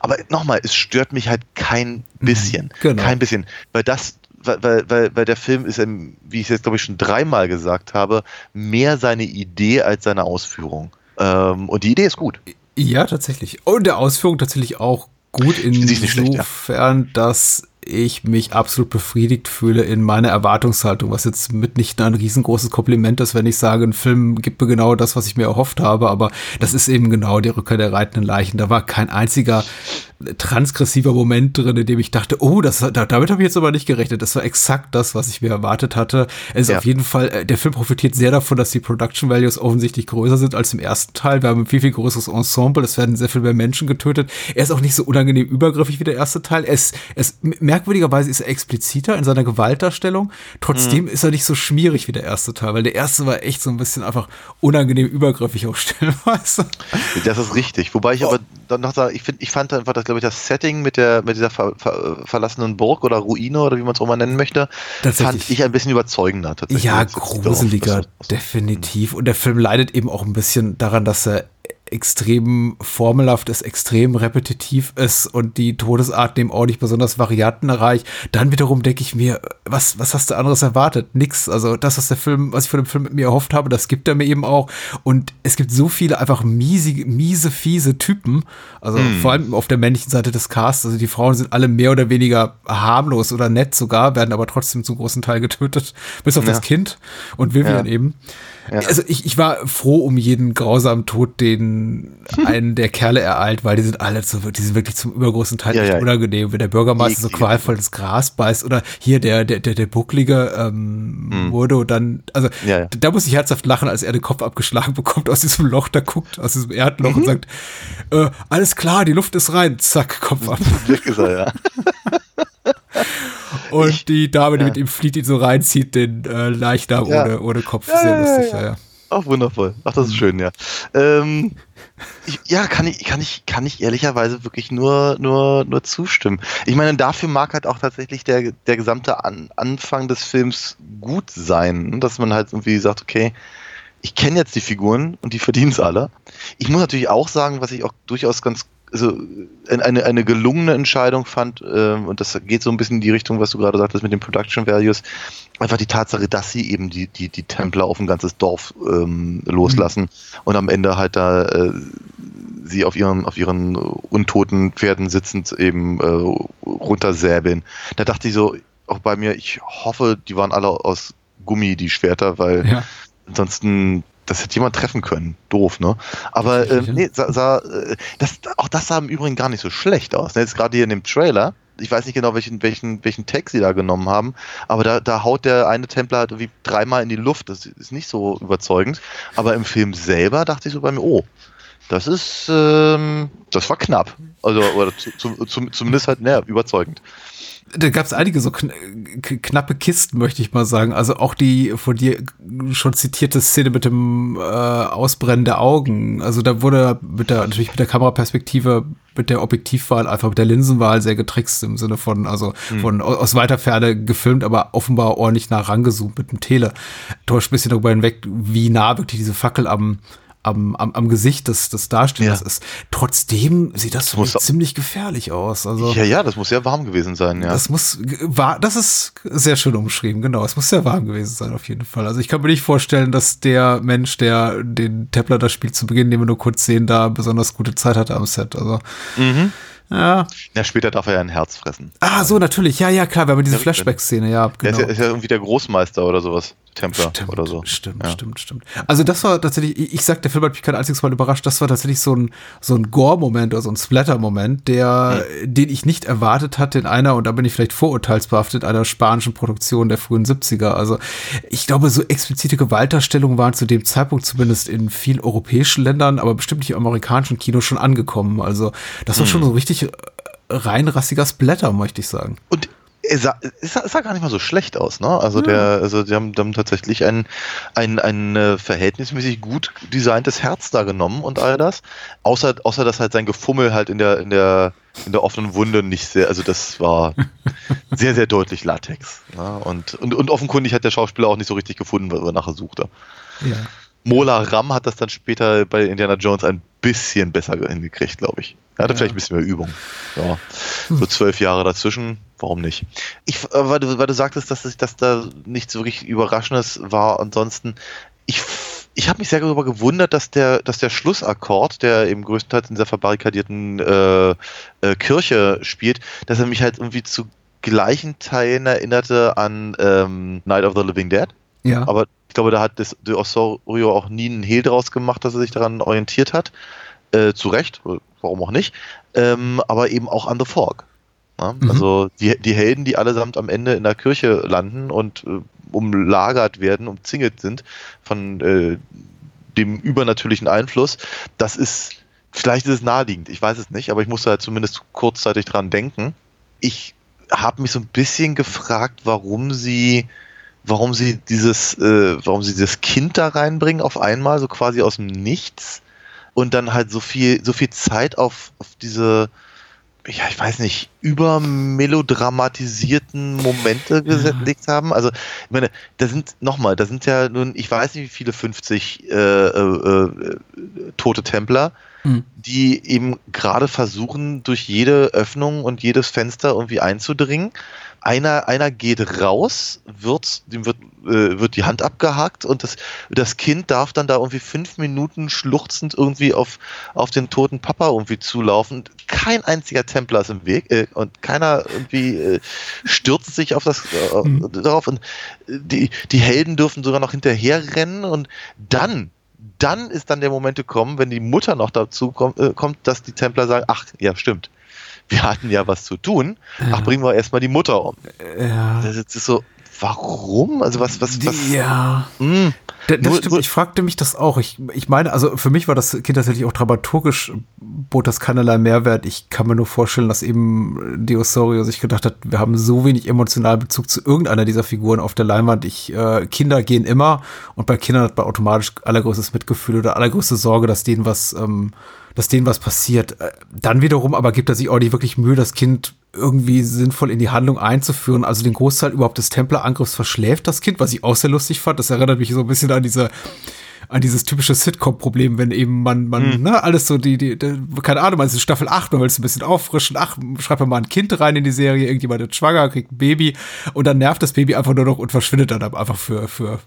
Aber nochmal, es stört mich halt kein mhm. bisschen. Genau. Kein bisschen. Weil das, weil, weil, weil der Film ist, wie ich es jetzt glaube ich schon dreimal gesagt habe, mehr seine Idee als seine Ausführung. Ähm, und die Idee ist gut. Ja, tatsächlich. Und der Ausführung tatsächlich auch gut insofern, ja. dass ich mich absolut befriedigt fühle in meiner Erwartungshaltung, was jetzt mitnichten ein riesengroßes Kompliment ist, wenn ich sage, ein Film gibt mir genau das, was ich mir erhofft habe, aber das ist eben genau die Rückkehr der reitenden Leichen. Da war kein einziger transgressiver Moment drin, in dem ich dachte, oh, das, damit habe ich jetzt aber nicht gerechnet. Das war exakt das, was ich mir erwartet hatte. Es ist ja. auf jeden Fall, äh, der Film profitiert sehr davon, dass die Production Values offensichtlich größer sind als im ersten Teil. Wir haben ein viel, viel größeres Ensemble. Es werden sehr viel mehr Menschen getötet. Er ist auch nicht so unangenehm übergriffig wie der erste Teil. Es, es, merkwürdigerweise ist er expliziter in seiner Gewaltdarstellung. Trotzdem mhm. ist er nicht so schmierig wie der erste Teil, weil der erste war echt so ein bisschen einfach unangenehm übergriffig auch stellenweise. Das ist richtig. Wobei ich oh. aber dann noch sage, ich finde, ich fand einfach das, glaube ich, das Setting mit der, mit dieser ver, ver, verlassenen Burg oder Ruine oder wie man es auch mal nennen möchte, fand ich ein bisschen überzeugender tatsächlich. Ja, gruseliger, definitiv. Und der Film leidet eben auch ein bisschen daran, dass er extrem formelhaft ist, extrem repetitiv ist und die Todesart dem auch nicht besonders variantenreich. Dann wiederum denke ich mir, was, was hast du anderes erwartet? Nix. Also das, was der Film, was ich von dem Film mit mir erhofft habe, das gibt er mir eben auch. Und es gibt so viele einfach miese, miese, fiese Typen. Also mm. vor allem auf der männlichen Seite des Casts. Also die Frauen sind alle mehr oder weniger harmlos oder nett sogar, werden aber trotzdem zum großen Teil getötet. Bis auf ja. das Kind und Vivian ja. eben. Ja. Also ich, ich war froh um jeden grausamen Tod, den einen der Kerle ereilt, weil die sind alle so, die sind wirklich zum übergroßen Teil ja, echt ja. unangenehm, wenn der Bürgermeister so qualvoll das Gras beißt oder hier der, der, der, der Bucklige ähm, hm. wurde dann, also da muss ich herzhaft lachen, als er den Kopf abgeschlagen bekommt aus diesem Loch, da guckt, aus diesem Erdloch mhm. und sagt, äh, alles klar, die Luft ist rein, zack, Kopf ab. ist er, ja. Und ich, die Dame, die ja. mit ihm flieht, ihn so reinzieht, den äh, Leichnam ja. ohne, ohne Kopf. Ja, Sehr lustig, ja, ja. Ach, wundervoll. Ach, das ist schön, ja. Ähm, ich, ja, kann ich, kann ich, kann ich ehrlicherweise wirklich nur, nur, nur zustimmen. Ich meine, dafür mag halt auch tatsächlich der, der gesamte An Anfang des Films gut sein, dass man halt irgendwie sagt, okay, ich kenne jetzt die Figuren und die verdienen es alle. Ich muss natürlich auch sagen, was ich auch durchaus ganz also eine, eine gelungene Entscheidung fand, äh, und das geht so ein bisschen in die Richtung, was du gerade sagtest mit den Production Values, einfach die Tatsache, dass sie eben die, die, die Templer auf ein ganzes Dorf ähm, loslassen mhm. und am Ende halt da äh, sie auf ihren, auf ihren untoten Pferden sitzend eben äh, runtersäbeln. Da dachte ich so, auch bei mir, ich hoffe, die waren alle aus Gummi, die Schwerter, weil ja. ansonsten das hätte jemand treffen können. Doof, ne? Aber äh, nee, sah, sah, äh, das, auch das sah im Übrigen gar nicht so schlecht aus. Ne? Jetzt gerade hier in dem Trailer, ich weiß nicht genau, welchen, welchen, welchen Tag sie da genommen haben, aber da, da haut der eine Templer halt irgendwie dreimal in die Luft. Das ist nicht so überzeugend. Aber im Film selber dachte ich so bei mir, oh, das ist, ähm, das war knapp. Also, oder zu, zu, zumindest halt, naja, überzeugend. da gab es einige so kn knappe Kisten, möchte ich mal sagen. Also auch die von dir schon zitierte Szene mit dem äh, Ausbrennen der Augen. Also da wurde mit der, natürlich mit der Kameraperspektive, mit der Objektivwahl, einfach mit der Linsenwahl sehr getrickst im Sinne von, also mhm. von aus weiter Ferne gefilmt, aber offenbar ordentlich nah rangezoomt mit dem Tele. Täuscht ein bisschen darüber hinweg, wie nah wirklich diese Fackel am am, am, am Gesicht des, des Darstellers ja. ist. Trotzdem sieht das, das ziemlich gefährlich aus. Also, ja, ja, das muss sehr warm gewesen sein, ja. Das muss, war, das ist sehr schön umschrieben, genau. Es muss sehr warm gewesen sein, auf jeden Fall. Also ich kann mir nicht vorstellen, dass der Mensch, der den Templar das Spiel zu Beginn, den wir nur kurz sehen, da besonders gute Zeit hatte am Set. Also, mhm. Ja. Ja, später darf er ja ein Herz fressen. Ah, so, natürlich. Ja, ja, klar. Wir haben diese Flashback-Szene, ja. Genau. Der ist ja, ist ja irgendwie der Großmeister oder sowas. Templar stimmt, oder so. Stimmt, ja. stimmt, stimmt. Also das war tatsächlich, ich, ich sag, der Film hat mich kein einziges Mal überrascht, das war tatsächlich so ein, so ein Gore-Moment oder so ein Splatter-Moment, der, hm. den ich nicht erwartet hatte in einer, und da bin ich vielleicht vorurteilsbehaftet, einer spanischen Produktion der frühen 70er. Also ich glaube, so explizite Gewaltdarstellungen waren zu dem Zeitpunkt zumindest in vielen europäischen Ländern, aber bestimmt nicht im amerikanischen Kino schon angekommen. Also das war hm. schon so richtig reinrassiger Splatter, möchte ich sagen. Und es sah, es sah gar nicht mal so schlecht aus, ne? Also ja. der, also die haben, die haben tatsächlich ein, ein, ein äh, verhältnismäßig gut designtes Herz da genommen und all das. Außer, außer dass halt sein Gefummel halt in der, in der, in der offenen Wunde nicht sehr, also das war sehr, sehr deutlich Latex. Ne? Und, und, und offenkundig hat der Schauspieler auch nicht so richtig gefunden, was er nachher suchte. Ja. Mola Ram hat das dann später bei Indiana Jones ein bisschen besser hingekriegt, glaube ich. Er hatte ja. vielleicht ein bisschen mehr Übung. Ja. So zwölf Jahre dazwischen, warum nicht? Ich, äh, weil, du, weil du sagtest, dass, dass da nichts wirklich Überraschendes war. Ansonsten, ich, ich habe mich sehr darüber gewundert, dass der, dass der Schlussakkord, der eben größtenteils in dieser verbarrikadierten äh, äh, Kirche spielt, dass er mich halt irgendwie zu gleichen Teilen erinnerte an ähm, Night of the Living Dead. Ja. Aber ich glaube, da hat das De Osorio auch nie einen Hehl draus gemacht, dass er sich daran orientiert hat. Äh, zu Recht, warum auch nicht. Ähm, aber eben auch an The Fork. Ja? Mhm. Also die, die Helden, die allesamt am Ende in der Kirche landen und äh, umlagert werden, umzingelt sind von äh, dem übernatürlichen Einfluss, das ist, vielleicht ist es naheliegend, ich weiß es nicht, aber ich musste halt zumindest kurzzeitig dran denken. Ich habe mich so ein bisschen gefragt, warum sie warum sie dieses, äh, warum sie dieses Kind da reinbringen auf einmal, so quasi aus dem Nichts und dann halt so viel, so viel Zeit auf, auf diese, ja, ich weiß nicht, übermelodramatisierten Momente gelegt haben. Also, ich meine, da sind, nochmal, da sind ja nun, ich weiß nicht, wie viele 50 äh, äh, äh, tote Templer, hm. die eben gerade versuchen, durch jede Öffnung und jedes Fenster irgendwie einzudringen einer, einer geht raus, wird, dem wird, äh, wird die Hand abgehakt und das, das Kind darf dann da irgendwie fünf Minuten schluchzend irgendwie auf, auf den toten Papa irgendwie zulaufen. Kein einziger Templer ist im Weg äh, und keiner irgendwie äh, stürzt sich auf das äh, mhm. darauf und die, die Helden dürfen sogar noch hinterher rennen und dann dann ist dann der Moment gekommen, wenn die Mutter noch dazu kommt, äh, kommt dass die Templer sagen, ach ja, stimmt wir hatten ja was zu tun. Ja. Ach, bringen wir erstmal die Mutter um. Ja. Das ist so, warum? Also was, was, was? Ja. Mh. Hm. Das, das stimmt, ich fragte mich das auch. Ich, ich meine, also für mich war das Kind tatsächlich auch dramaturgisch, bot das keinerlei Mehrwert. Ich kann mir nur vorstellen, dass eben Diosorio sich gedacht hat, wir haben so wenig emotionalen Bezug zu irgendeiner dieser Figuren auf der Leinwand. Ich, äh, Kinder gehen immer und bei Kindern hat man automatisch allergrößtes Mitgefühl oder allergrößte Sorge, dass denen was ähm, dass denen was passiert. Äh, dann wiederum aber gibt er sich auch nicht wirklich Mühe, das Kind irgendwie sinnvoll in die Handlung einzuführen. Also den Großteil überhaupt des Templerangriffs verschläft das Kind, was ich auch sehr lustig fand. Das erinnert mich so ein bisschen an diese an dieses typische Sitcom-Problem, wenn eben man, man, hm. ne, alles so, die, die, die, keine Ahnung, man ist in Staffel 8, man will es ein bisschen auffrischen, ach, schreibt man mal ein Kind rein in die Serie, irgendjemand ist schwanger, kriegt ein Baby und dann nervt das Baby einfach nur noch und verschwindet dann einfach für, für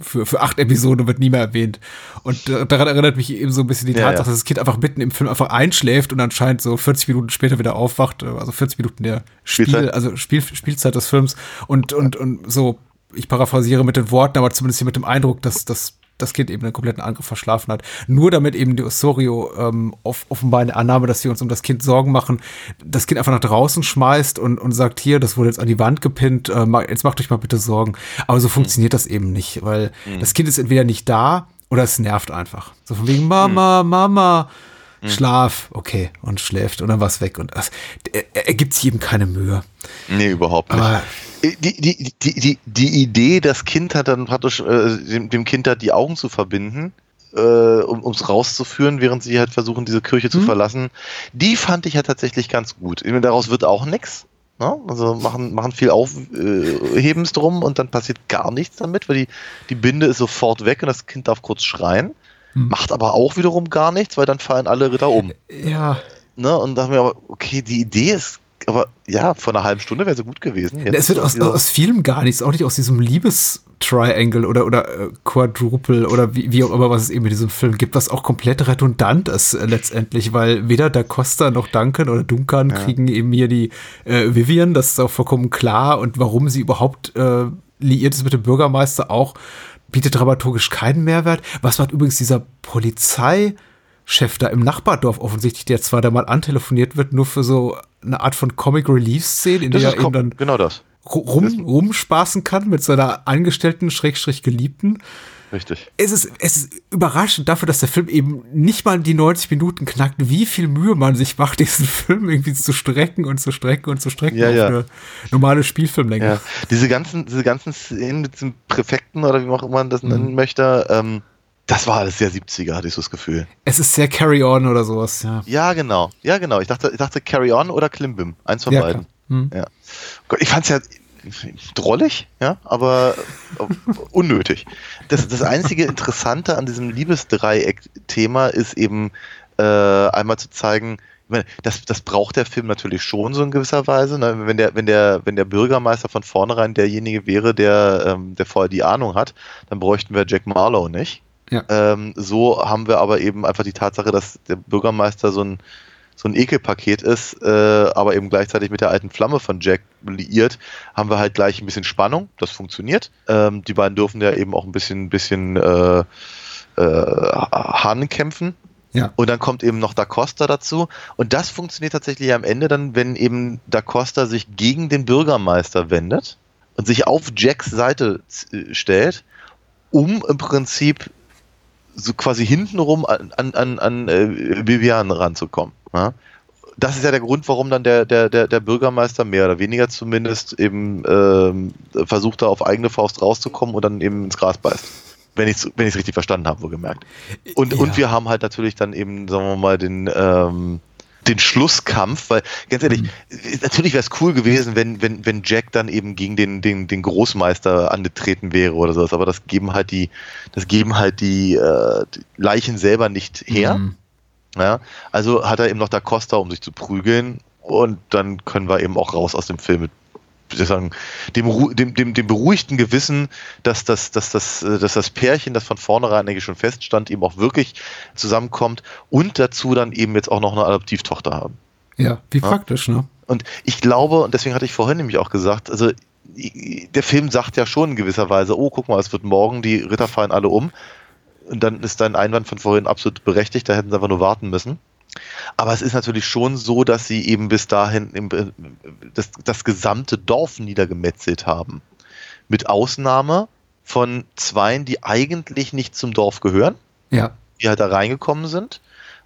für, für acht Episoden wird nie mehr erwähnt. Und daran erinnert mich eben so ein bisschen die Tatsache, ja, ja. dass das Kind einfach mitten im Film einfach einschläft und anscheinend so 40 Minuten später wieder aufwacht, also 40 Minuten der Spiel, Spielzeit. also Spiel, Spielzeit des Films und, und, und so, ich paraphrasiere mit den Worten, aber zumindest hier mit dem Eindruck, dass das das Kind eben einen kompletten Angriff verschlafen hat. Nur damit eben die Osorio ähm, off offenbar eine Annahme, dass sie uns um das Kind Sorgen machen, das Kind einfach nach draußen schmeißt und, und sagt, hier, das wurde jetzt an die Wand gepinnt, äh, jetzt macht euch mal bitte Sorgen. Aber so mhm. funktioniert das eben nicht, weil mhm. das Kind ist entweder nicht da oder es nervt einfach. So von wegen, Mama, mhm. Mama. Schlaf, okay, und schläft und dann war es weg und das, er, er gibt sich eben keine Mühe. Nee, überhaupt nicht. Aber die, die, die, die, die Idee, das Kind hat dann praktisch, äh, dem, dem Kind hat die Augen zu verbinden, äh, um es rauszuführen, während sie halt versuchen, diese Kirche zu mhm. verlassen, die fand ich ja tatsächlich ganz gut. Daraus wird auch nichts. Ne? Also machen, machen viel Aufhebens äh, drum und dann passiert gar nichts damit, weil die, die Binde ist sofort weg und das Kind darf kurz schreien. Mhm. Macht aber auch wiederum gar nichts, weil dann fallen alle Ritter um. Ja. Ne? Und dachte mir aber, okay, die Idee ist aber ja, vor einer halben Stunde wäre sie gut gewesen. Jetzt es wird aus, aus vielem gar nichts, auch nicht aus diesem Liebes-Triangle oder, oder äh, Quadruple oder wie, wie auch immer, was es eben in diesem Film gibt, was auch komplett redundant ist äh, letztendlich, weil weder Da Costa noch Duncan oder Duncan ja. kriegen eben hier die äh, Vivian, das ist auch vollkommen klar und warum sie überhaupt äh, liiert ist mit dem Bürgermeister auch, bietet dramaturgisch keinen Mehrwert. Was macht übrigens dieser Polizei- Chef da im Nachbardorf offensichtlich, der zwar da mal antelefoniert wird, nur für so eine Art von Comic Relief Szene, in der er eben dann genau das. Rum, rumspaßen kann mit seiner Angestellten Schrägstrich Geliebten. Richtig. Es ist, es ist überraschend dafür, dass der Film eben nicht mal die 90 Minuten knackt, wie viel Mühe man sich macht, diesen Film irgendwie zu strecken und zu strecken und zu strecken ja, auf ja. eine normale Spielfilmlänge. Ja. Diese ganzen, diese ganzen Szenen mit diesem Präfekten oder wie auch immer man das nennen mhm. möchte, ähm, das war alles sehr 70er, hatte ich so das Gefühl. Es ist sehr Carry On oder sowas, ja. Ja, genau. Ja, genau. Ich dachte, ich dachte Carry On oder Klimbim. Eins von ja, beiden. Hm. Ja. Gott, ich fand es ja drollig, ja, aber unnötig. Das, das einzige Interessante an diesem Liebesdreieck-Thema ist eben äh, einmal zu zeigen, meine, das, das braucht der Film natürlich schon so in gewisser Weise. Ne? Wenn, der, wenn, der, wenn der Bürgermeister von vornherein derjenige wäre, der, ähm, der vorher die Ahnung hat, dann bräuchten wir Jack Marlowe nicht. Ja. Ähm, so haben wir aber eben einfach die Tatsache, dass der Bürgermeister so ein, so ein Ekelpaket ist, äh, aber eben gleichzeitig mit der alten Flamme von Jack liiert, haben wir halt gleich ein bisschen Spannung. Das funktioniert. Ähm, die beiden dürfen ja eben auch ein bisschen, bisschen äh, äh, Hahn kämpfen. Ja. Und dann kommt eben noch Da Costa dazu. Und das funktioniert tatsächlich am Ende dann, wenn eben Da Costa sich gegen den Bürgermeister wendet und sich auf Jacks Seite äh, stellt, um im Prinzip so quasi hintenrum an, an, an, an äh, Vivian ranzukommen. Ja? Das ist ja der Grund, warum dann der, der, der, der Bürgermeister mehr oder weniger zumindest eben ähm, versucht, da auf eigene Faust rauszukommen und dann eben ins Gras beißt. Wenn ich es wenn richtig verstanden habe, wohlgemerkt. Und, ja. und wir haben halt natürlich dann eben, sagen wir mal, den, ähm, den Schlusskampf, weil ganz ehrlich, mhm. natürlich wäre es cool gewesen, wenn, wenn, wenn Jack dann eben gegen den, den, den Großmeister angetreten wäre oder sowas, aber das geben halt die, das geben halt die, äh, die Leichen selber nicht her. Mhm. Ja, also hat er eben noch da Costa, um sich zu prügeln und dann können wir eben auch raus aus dem Film mit sagen, dem, dem, dem, dem beruhigten Gewissen, dass das, dass, das, äh, dass das Pärchen, das von vornherein eigentlich schon feststand, eben auch wirklich zusammenkommt und dazu dann eben jetzt auch noch eine Adoptivtochter haben. Ja, wie ja? praktisch, ne? Und ich glaube, und deswegen hatte ich vorhin nämlich auch gesagt, also der Film sagt ja schon in gewisser Weise, oh, guck mal, es wird morgen, die Ritter fallen alle um. Und dann ist dein Einwand von vorhin absolut berechtigt, da hätten sie einfach nur warten müssen. Aber es ist natürlich schon so, dass sie eben bis dahin im, das, das gesamte Dorf niedergemetzelt haben. Mit Ausnahme von zweien, die eigentlich nicht zum Dorf gehören. Ja. Die halt da reingekommen sind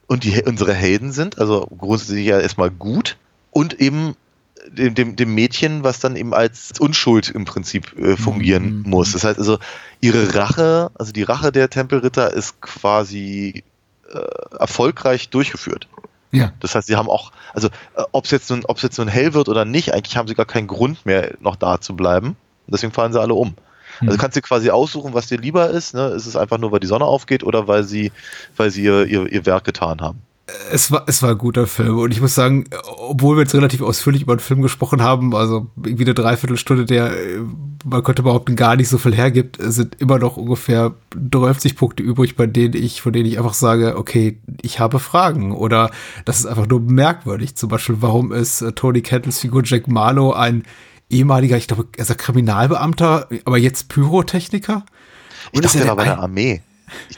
und die unsere Helden sind, also grundsätzlich ja erstmal gut. Und eben dem, dem, dem Mädchen, was dann eben als Unschuld im Prinzip äh, fungieren mhm. muss. Das heißt also, ihre Rache, also die Rache der Tempelritter ist quasi äh, erfolgreich durchgeführt. Ja. Das heißt, sie haben auch, also äh, ob es jetzt nun, jetzt nun hell wird oder nicht, eigentlich haben sie gar keinen Grund mehr, noch da zu bleiben. deswegen fallen sie alle um. Also mhm. kannst du quasi aussuchen, was dir lieber ist. Ne? Ist es einfach nur, weil die Sonne aufgeht oder weil sie, weil sie ihr, ihr, ihr Werk getan haben? Es war, es war ein guter Film. Und ich muss sagen, obwohl wir jetzt relativ ausführlich über den Film gesprochen haben, also irgendwie eine Dreiviertelstunde, der, man könnte behaupten, gar nicht so viel hergibt, sind immer noch ungefähr 30 Punkte übrig, bei denen ich, von denen ich einfach sage, okay, ich habe Fragen. Oder das ist einfach nur merkwürdig. Zum Beispiel, warum ist äh, Tony Kettles Figur Jack Marlowe ein ehemaliger, ich glaube, er ist ein Kriminalbeamter, aber jetzt Pyrotechniker? Und ich dachte, er war bei der Armee.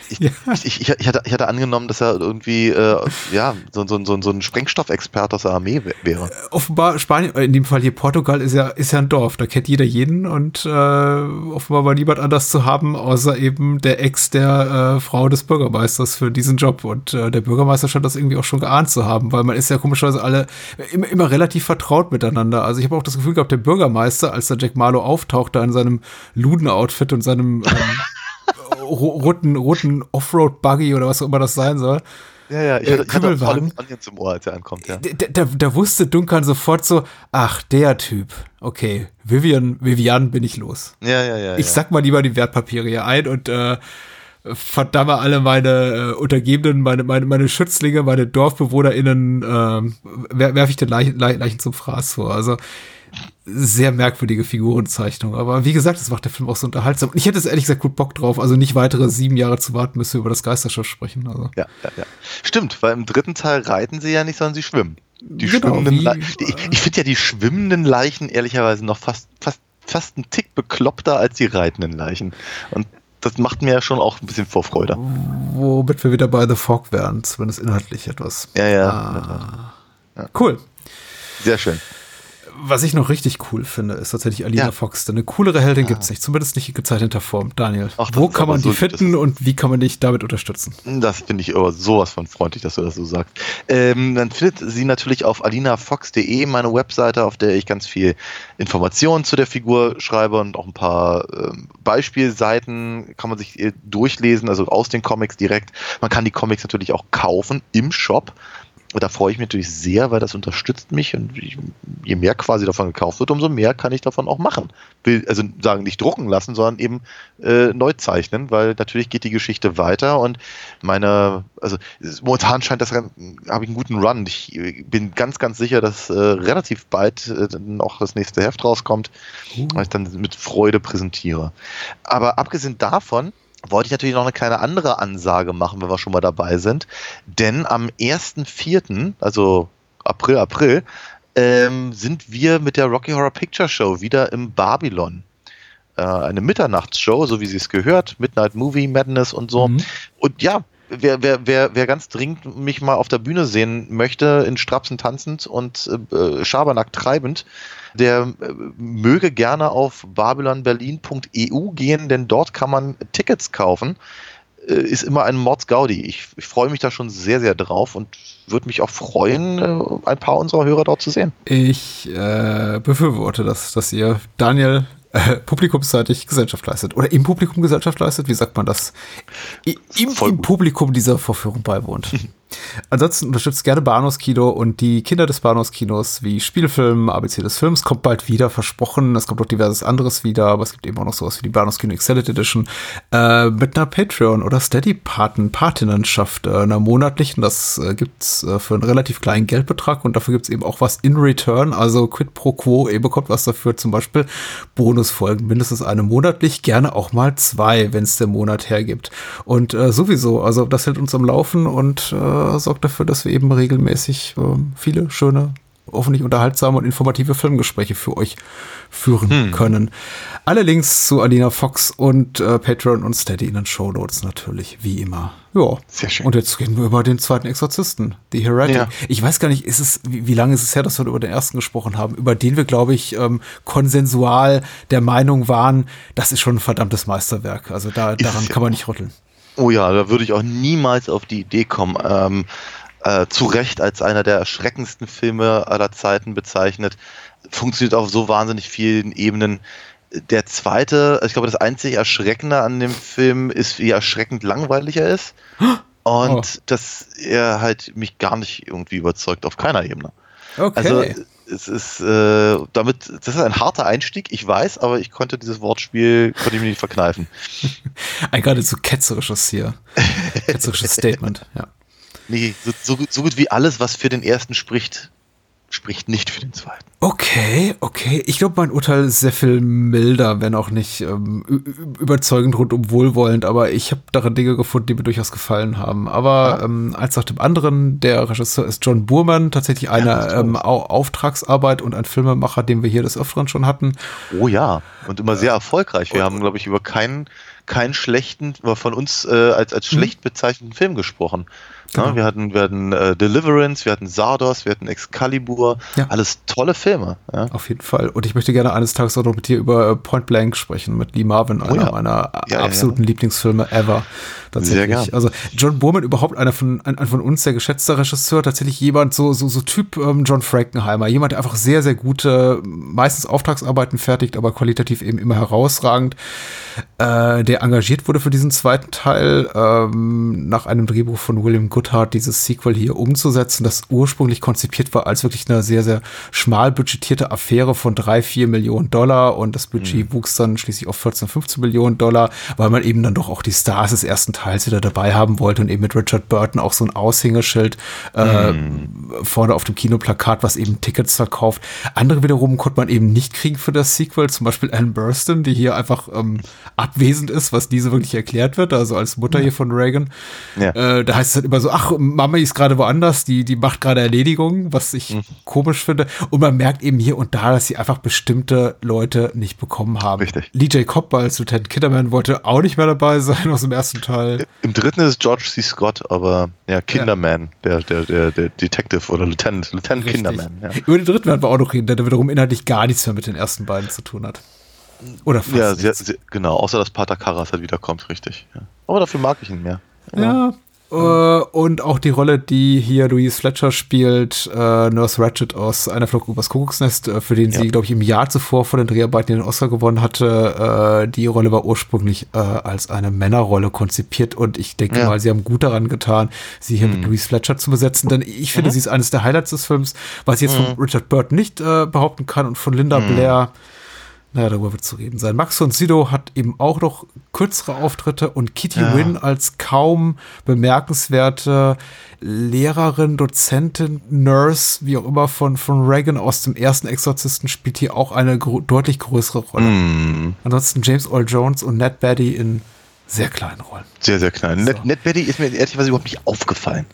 Ich, ja. ich, ich, ich, hatte, ich hatte angenommen, dass er irgendwie äh, ja, so, so, so, so ein Sprengstoffexperte aus der Armee wäre. Äh, offenbar Spanien, in dem Fall hier Portugal ist ja, ist ja ein Dorf, da kennt jeder jeden und äh, offenbar war niemand anders zu haben, außer eben der Ex der äh, Frau des Bürgermeisters für diesen Job. Und äh, der Bürgermeister scheint das irgendwie auch schon geahnt zu haben, weil man ist ja komischerweise alle immer, immer relativ vertraut miteinander. Also ich habe auch das Gefühl gehabt, der Bürgermeister, als der Jack Marlow auftaucht, da in seinem Luden-Outfit und seinem ähm, roten, roten Offroad-Buggy oder was auch immer das sein soll. Ja, ja, ich hatte, ich hatte auch zum Ohr, als er ankommt, ja. Da, da, wusste Duncan sofort so, ach, der Typ, okay, Vivian, Vivian bin ich los. Ja, ja, ja. Ich ja. sag mal lieber die Wertpapiere hier ein und äh, verdamme alle meine äh, Untergebenen, meine, meine, meine Schützlinge, meine DorfbewohnerInnen, äh, werfe ich den Leichen, Leichen zum Fraß vor. Also sehr merkwürdige Figurenzeichnung. Aber wie gesagt, das macht der Film auch so unterhaltsam. Ich hätte es ehrlich gesagt gut Bock drauf. Also nicht weitere sieben Jahre zu warten, bis wir über das Geisterschiff sprechen. Also. Ja, ja, ja. Stimmt, weil im dritten Teil reiten sie ja nicht, sondern sie schwimmen. Die genau, schwimmenden wie, Ich, ich finde ja die schwimmenden Leichen ehrlicherweise noch fast, fast, fast einen Tick bekloppter als die reitenden Leichen. Und das macht mir ja schon auch ein bisschen Vorfreude. Womit wir wieder bei The Fog wären, zumindest inhaltlich etwas. Ja, ja. Ah. ja. Cool. Sehr schön was ich noch richtig cool finde, ist tatsächlich Alina ja. Fox. Denn eine coolere Heldin ah. gibt es nicht, zumindest nicht in gezeichneter Form. Daniel, Ach, wo kann man die so, finden und wie kann man dich damit unterstützen? Das finde ich aber sowas von freundlich, dass du das so sagst. Ähm, man findet sie natürlich auf alinafox.de, meine Webseite, auf der ich ganz viel Informationen zu der Figur schreibe und auch ein paar ähm, Beispielseiten kann man sich äh, durchlesen, also aus den Comics direkt. Man kann die Comics natürlich auch kaufen im Shop. Da freue ich mich natürlich sehr, weil das unterstützt mich und je mehr quasi davon gekauft wird, umso mehr kann ich davon auch machen. Will also sagen, nicht drucken lassen, sondern eben äh, neu zeichnen, weil natürlich geht die Geschichte weiter und meine, also momentan scheint das, habe ich einen guten Run. Ich bin ganz, ganz sicher, dass äh, relativ bald äh, noch das nächste Heft rauskommt, uh. weil ich dann mit Freude präsentiere. Aber abgesehen davon, wollte ich natürlich noch eine kleine andere Ansage machen, wenn wir schon mal dabei sind. Denn am 1.4., also April, April, ähm, sind wir mit der Rocky Horror Picture Show wieder im Babylon. Äh, eine Mitternachtsshow, so wie sie es gehört, Midnight Movie Madness und so. Mhm. Und ja, wer, wer, wer, wer ganz dringend mich mal auf der Bühne sehen möchte, in Strapsen tanzend und äh, Schabernack treibend, der äh, möge gerne auf babylonberlin.eu gehen, denn dort kann man Tickets kaufen. Äh, ist immer ein Mordsgaudi. Ich, ich freue mich da schon sehr, sehr drauf und würde mich auch freuen, äh, ein paar unserer Hörer dort zu sehen. Ich äh, befürworte das, dass ihr Daniel äh, publikumsseitig Gesellschaft leistet. Oder im Publikum Gesellschaft leistet, wie sagt man das? I, Im, im Publikum dieser Vorführung beiwohnt. Ansonsten unterstützt gerne Bahnhofskino und die Kinder des Bahnhofskinos wie Spielfilm, ABC des Films kommt bald wieder, versprochen. Es kommt noch diverses anderes wieder, aber es gibt eben auch noch sowas wie die Bahnhofskino Extended Edition äh, mit einer Patreon- oder Steady-Paten, Patinnenschaft, äh, einer monatlichen. Das äh, gibt's äh, für einen relativ kleinen Geldbetrag und dafür gibt's eben auch was in Return, also quid pro quo. Ihr bekommt was dafür, zum Beispiel Bonusfolgen, mindestens eine monatlich, gerne auch mal zwei, wenn es der Monat hergibt. Und äh, sowieso, also das hält uns am Laufen und äh, sorgt dafür, dass wir eben regelmäßig äh, viele schöne, hoffentlich unterhaltsame und informative Filmgespräche für euch führen hm. können. Alle Links zu Alina Fox und äh, Patreon und Steady in den Show Notes natürlich, wie immer. Ja. Sehr schön. Und jetzt reden wir über den zweiten Exorzisten, The Heretic. Ja. Ich weiß gar nicht, ist es, wie, wie, lange ist es her, dass wir über den ersten gesprochen haben, über den wir, glaube ich, ähm, konsensual der Meinung waren, das ist schon ein verdammtes Meisterwerk. Also da, daran kann man nicht rütteln. Oh ja, da würde ich auch niemals auf die Idee kommen. Ähm, äh, zu Recht als einer der erschreckendsten Filme aller Zeiten bezeichnet. Funktioniert auf so wahnsinnig vielen Ebenen. Der zweite, ich glaube, das einzige Erschreckende an dem Film ist, wie erschreckend langweilig er ist. Und oh. dass er halt mich gar nicht irgendwie überzeugt, auf keiner Ebene. Okay. Also es ist äh, damit, das ist ein harter Einstieg, ich weiß, aber ich konnte dieses Wortspiel, konnte ich mir nicht verkneifen. ein geradezu ketzerisches hier. Ketzerisches Statement, ja. Nee, so, so, so gut wie alles, was für den ersten spricht, spricht nicht für den zweiten. Okay, okay. Ich glaube, mein Urteil ist sehr viel milder, wenn auch nicht ähm, überzeugend rundum wohlwollend, aber ich habe darin Dinge gefunden, die mir durchaus gefallen haben. Aber ja. ähm, als nach dem anderen, der Regisseur ist John Burman, tatsächlich eine ja, ähm, Auftragsarbeit und ein Filmemacher, den wir hier des Öfteren schon hatten. Oh ja, und immer sehr erfolgreich. Wir und, haben, glaube ich, über keinen keinen schlechten, von uns äh, als, als mhm. schlecht bezeichneten Film gesprochen. Genau. Ja, wir hatten, wir hatten äh, Deliverance, wir hatten Sardos, wir hatten Excalibur, ja. alles tolle Filme. Ja. Auf jeden Fall. Und ich möchte gerne eines Tages auch noch mit dir über äh, Point Blank sprechen, mit Lee Marvin, oh einer meiner absoluten Lieblingsfilme ever. Sehr gerne. Also John Boorman überhaupt einer von, ein, ein von uns sehr geschätzter Regisseur, tatsächlich jemand so, so, so Typ ähm, John Frankenheimer, jemand, der einfach sehr, sehr gute, meistens Auftragsarbeiten fertigt, aber qualitativ eben immer herausragend, äh, der engagiert wurde für diesen zweiten Teil, ähm, nach einem Drehbuch von William Goodhart, dieses Sequel hier umzusetzen, das ursprünglich konzipiert war als wirklich eine sehr, sehr schmal budgetierte Affäre von drei, vier Millionen Dollar und das Budget mhm. wuchs dann schließlich auf 14, 15 Millionen Dollar, weil man eben dann doch auch die Stars des ersten Teils wieder dabei haben wollte und eben mit Richard Burton auch so ein Aushängeschild äh, mm. vorne auf dem Kinoplakat, was eben Tickets verkauft. Andere wiederum konnte man eben nicht kriegen für das Sequel, zum Beispiel Anne Burston, die hier einfach ähm, abwesend ist, was diese wirklich erklärt wird, also als Mutter hier von Reagan. Ja. Äh, da heißt es halt immer so, ach, Mama ist gerade woanders, die, die macht gerade Erledigungen, was ich mhm. komisch finde. Und man merkt eben hier und da, dass sie einfach bestimmte Leute nicht bekommen haben. Richtig. Lee J. Cobb als Lieutenant Kidderman wollte auch nicht mehr dabei sein aus dem ersten Teil. Im dritten ist George C. Scott, aber ja, Kinderman, ja. Der, der, der, der Detective oder Lieutenant, Lieutenant Kinderman. Ja. Über den dritten werden wir auch noch reden, der wiederum inhaltlich gar nichts mehr mit den ersten beiden zu tun hat. Oder fast Ja, sehr, sehr, genau, außer dass Pater Karras halt wiederkommt, richtig. Ja. Aber dafür mag ich ihn mehr. Ja, äh, und auch die Rolle, die hier Louise Fletcher spielt, äh, Nurse Ratchet aus Einer Flug übers Kuckucksnest, äh, für den ja. sie, glaube ich, im Jahr zuvor vor den Dreharbeiten den Oscar gewonnen hatte. Äh, die Rolle war ursprünglich äh, als eine Männerrolle konzipiert und ich denke ja. mal, sie haben gut daran getan, sie hier mhm. mit Louise Fletcher zu besetzen, denn ich finde, mhm. sie ist eines der Highlights des Films, was ich jetzt mhm. von Richard Burton nicht äh, behaupten kann und von Linda mhm. Blair naja, darüber wird zu reden sein. Max von Sydow hat eben auch noch kürzere Auftritte und Kitty ja. Wynn als kaum bemerkenswerte Lehrerin, Dozentin, Nurse, wie auch immer von, von Reagan aus dem ersten Exorzisten spielt hier auch eine gro deutlich größere Rolle. Mm. Ansonsten James Earl Jones und Ned Betty in sehr kleinen Rollen. Sehr, sehr klein. So. Ned, Ned Betty ist mir ehrlicherweise überhaupt nicht aufgefallen.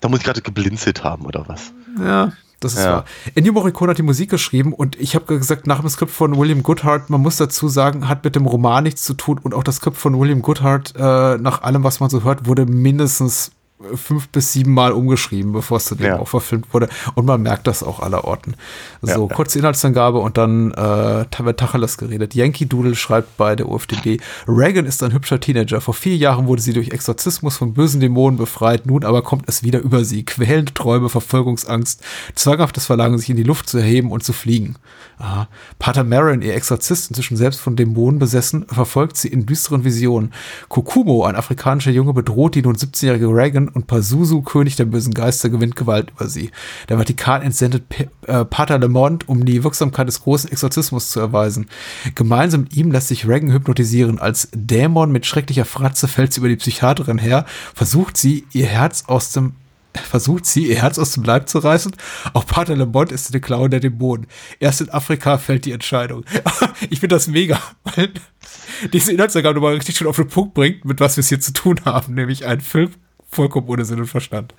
Da muss ich gerade geblinzelt haben oder was. Ja, das ist ja. wahr. Ennio Morricone hat die Musik geschrieben und ich habe gesagt, nach dem Skript von William Goodhart, man muss dazu sagen, hat mit dem Roman nichts zu tun und auch das Skript von William Goodhart, äh, nach allem, was man so hört, wurde mindestens fünf bis sieben Mal umgeschrieben, bevor es zu dem ja. auch verfilmt wurde. Und man merkt das auch aller Orten. So, ja, kurze Inhaltsangabe und dann äh, wird Tacheles geredet. Yankee Doodle schreibt bei der UFDB, Reagan ist ein hübscher Teenager. Vor vier Jahren wurde sie durch Exorzismus von bösen Dämonen befreit. Nun aber kommt es wieder über sie. Quälende Träume, Verfolgungsangst, zwanghaftes Verlangen, sich in die Luft zu erheben und zu fliegen. Aha. Pater Marin, ihr Exorzist, inzwischen selbst von Dämonen besessen, verfolgt sie in düsteren Visionen. Kokumo, ein afrikanischer Junge, bedroht die nun 17-jährige Reagan und Pazuzu, König der bösen Geister, gewinnt Gewalt über sie. Der Vatikan entsendet P äh, Pater Lemont, um die Wirksamkeit des großen Exorzismus zu erweisen. Gemeinsam mit ihm lässt sich Reagan hypnotisieren. Als Dämon mit schrecklicher Fratze fällt sie über die Psychiaterin her, versucht sie, ihr Herz aus dem versucht sie, ihr Herz aus dem Leib zu reißen. Auch Pater Lemont ist in den Klauen der Dämonen. Erst in Afrika fällt die Entscheidung. ich finde das mega, weil diese Inhaltsangabe nochmal richtig schön auf den Punkt bringt, mit was wir es hier zu tun haben, nämlich ein Film vollkommen ohne Sinn und Verstand.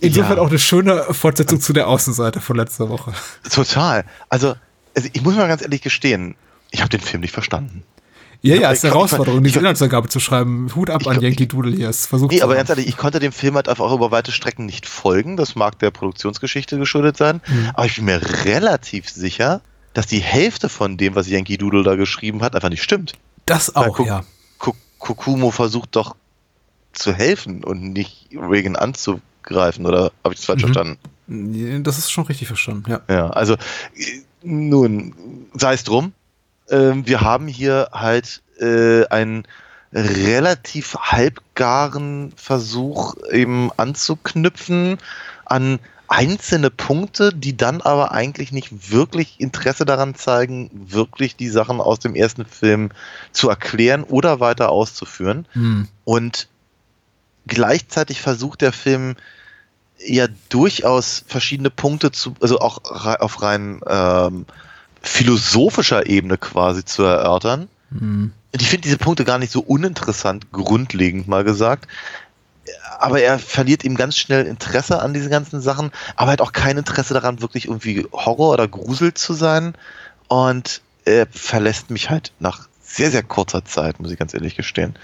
Insofern ja. auch eine schöne Fortsetzung zu der Außenseite von letzter Woche. Total. Also, also ich muss mal ganz ehrlich gestehen, ich habe den Film nicht verstanden. Ja, ja, ist eine Herausforderung, diese Inhaltsangabe zu schreiben. Hut ab an Yankee Doodle hier. Es versucht nee, aber ganz ehrlich, ich konnte dem Film halt einfach auch über weite Strecken nicht folgen. Das mag der Produktionsgeschichte geschuldet sein. Mhm. Aber ich bin mir relativ sicher, dass die Hälfte von dem, was Yankee Doodle da geschrieben hat, einfach nicht stimmt. Das auch, Weil, ja. Kokumo versucht doch zu helfen und nicht Reagan anzugreifen, oder habe ich das falsch mhm. verstanden? Das ist schon richtig verstanden, ja. Ja, also nun, sei es drum. Ähm, wir haben hier halt äh, einen relativ halbgaren Versuch eben anzuknüpfen an einzelne Punkte, die dann aber eigentlich nicht wirklich Interesse daran zeigen, wirklich die Sachen aus dem ersten Film zu erklären oder weiter auszuführen. Hm. Und gleichzeitig versucht der Film ja durchaus verschiedene Punkte zu, also auch auf rein ähm, philosophischer Ebene quasi zu erörtern. Mhm. Und ich finde diese Punkte gar nicht so uninteressant, grundlegend mal gesagt. Aber er verliert ihm ganz schnell Interesse an diesen ganzen Sachen, aber hat auch kein Interesse daran, wirklich irgendwie Horror oder Grusel zu sein. Und er verlässt mich halt nach sehr, sehr kurzer Zeit, muss ich ganz ehrlich gestehen.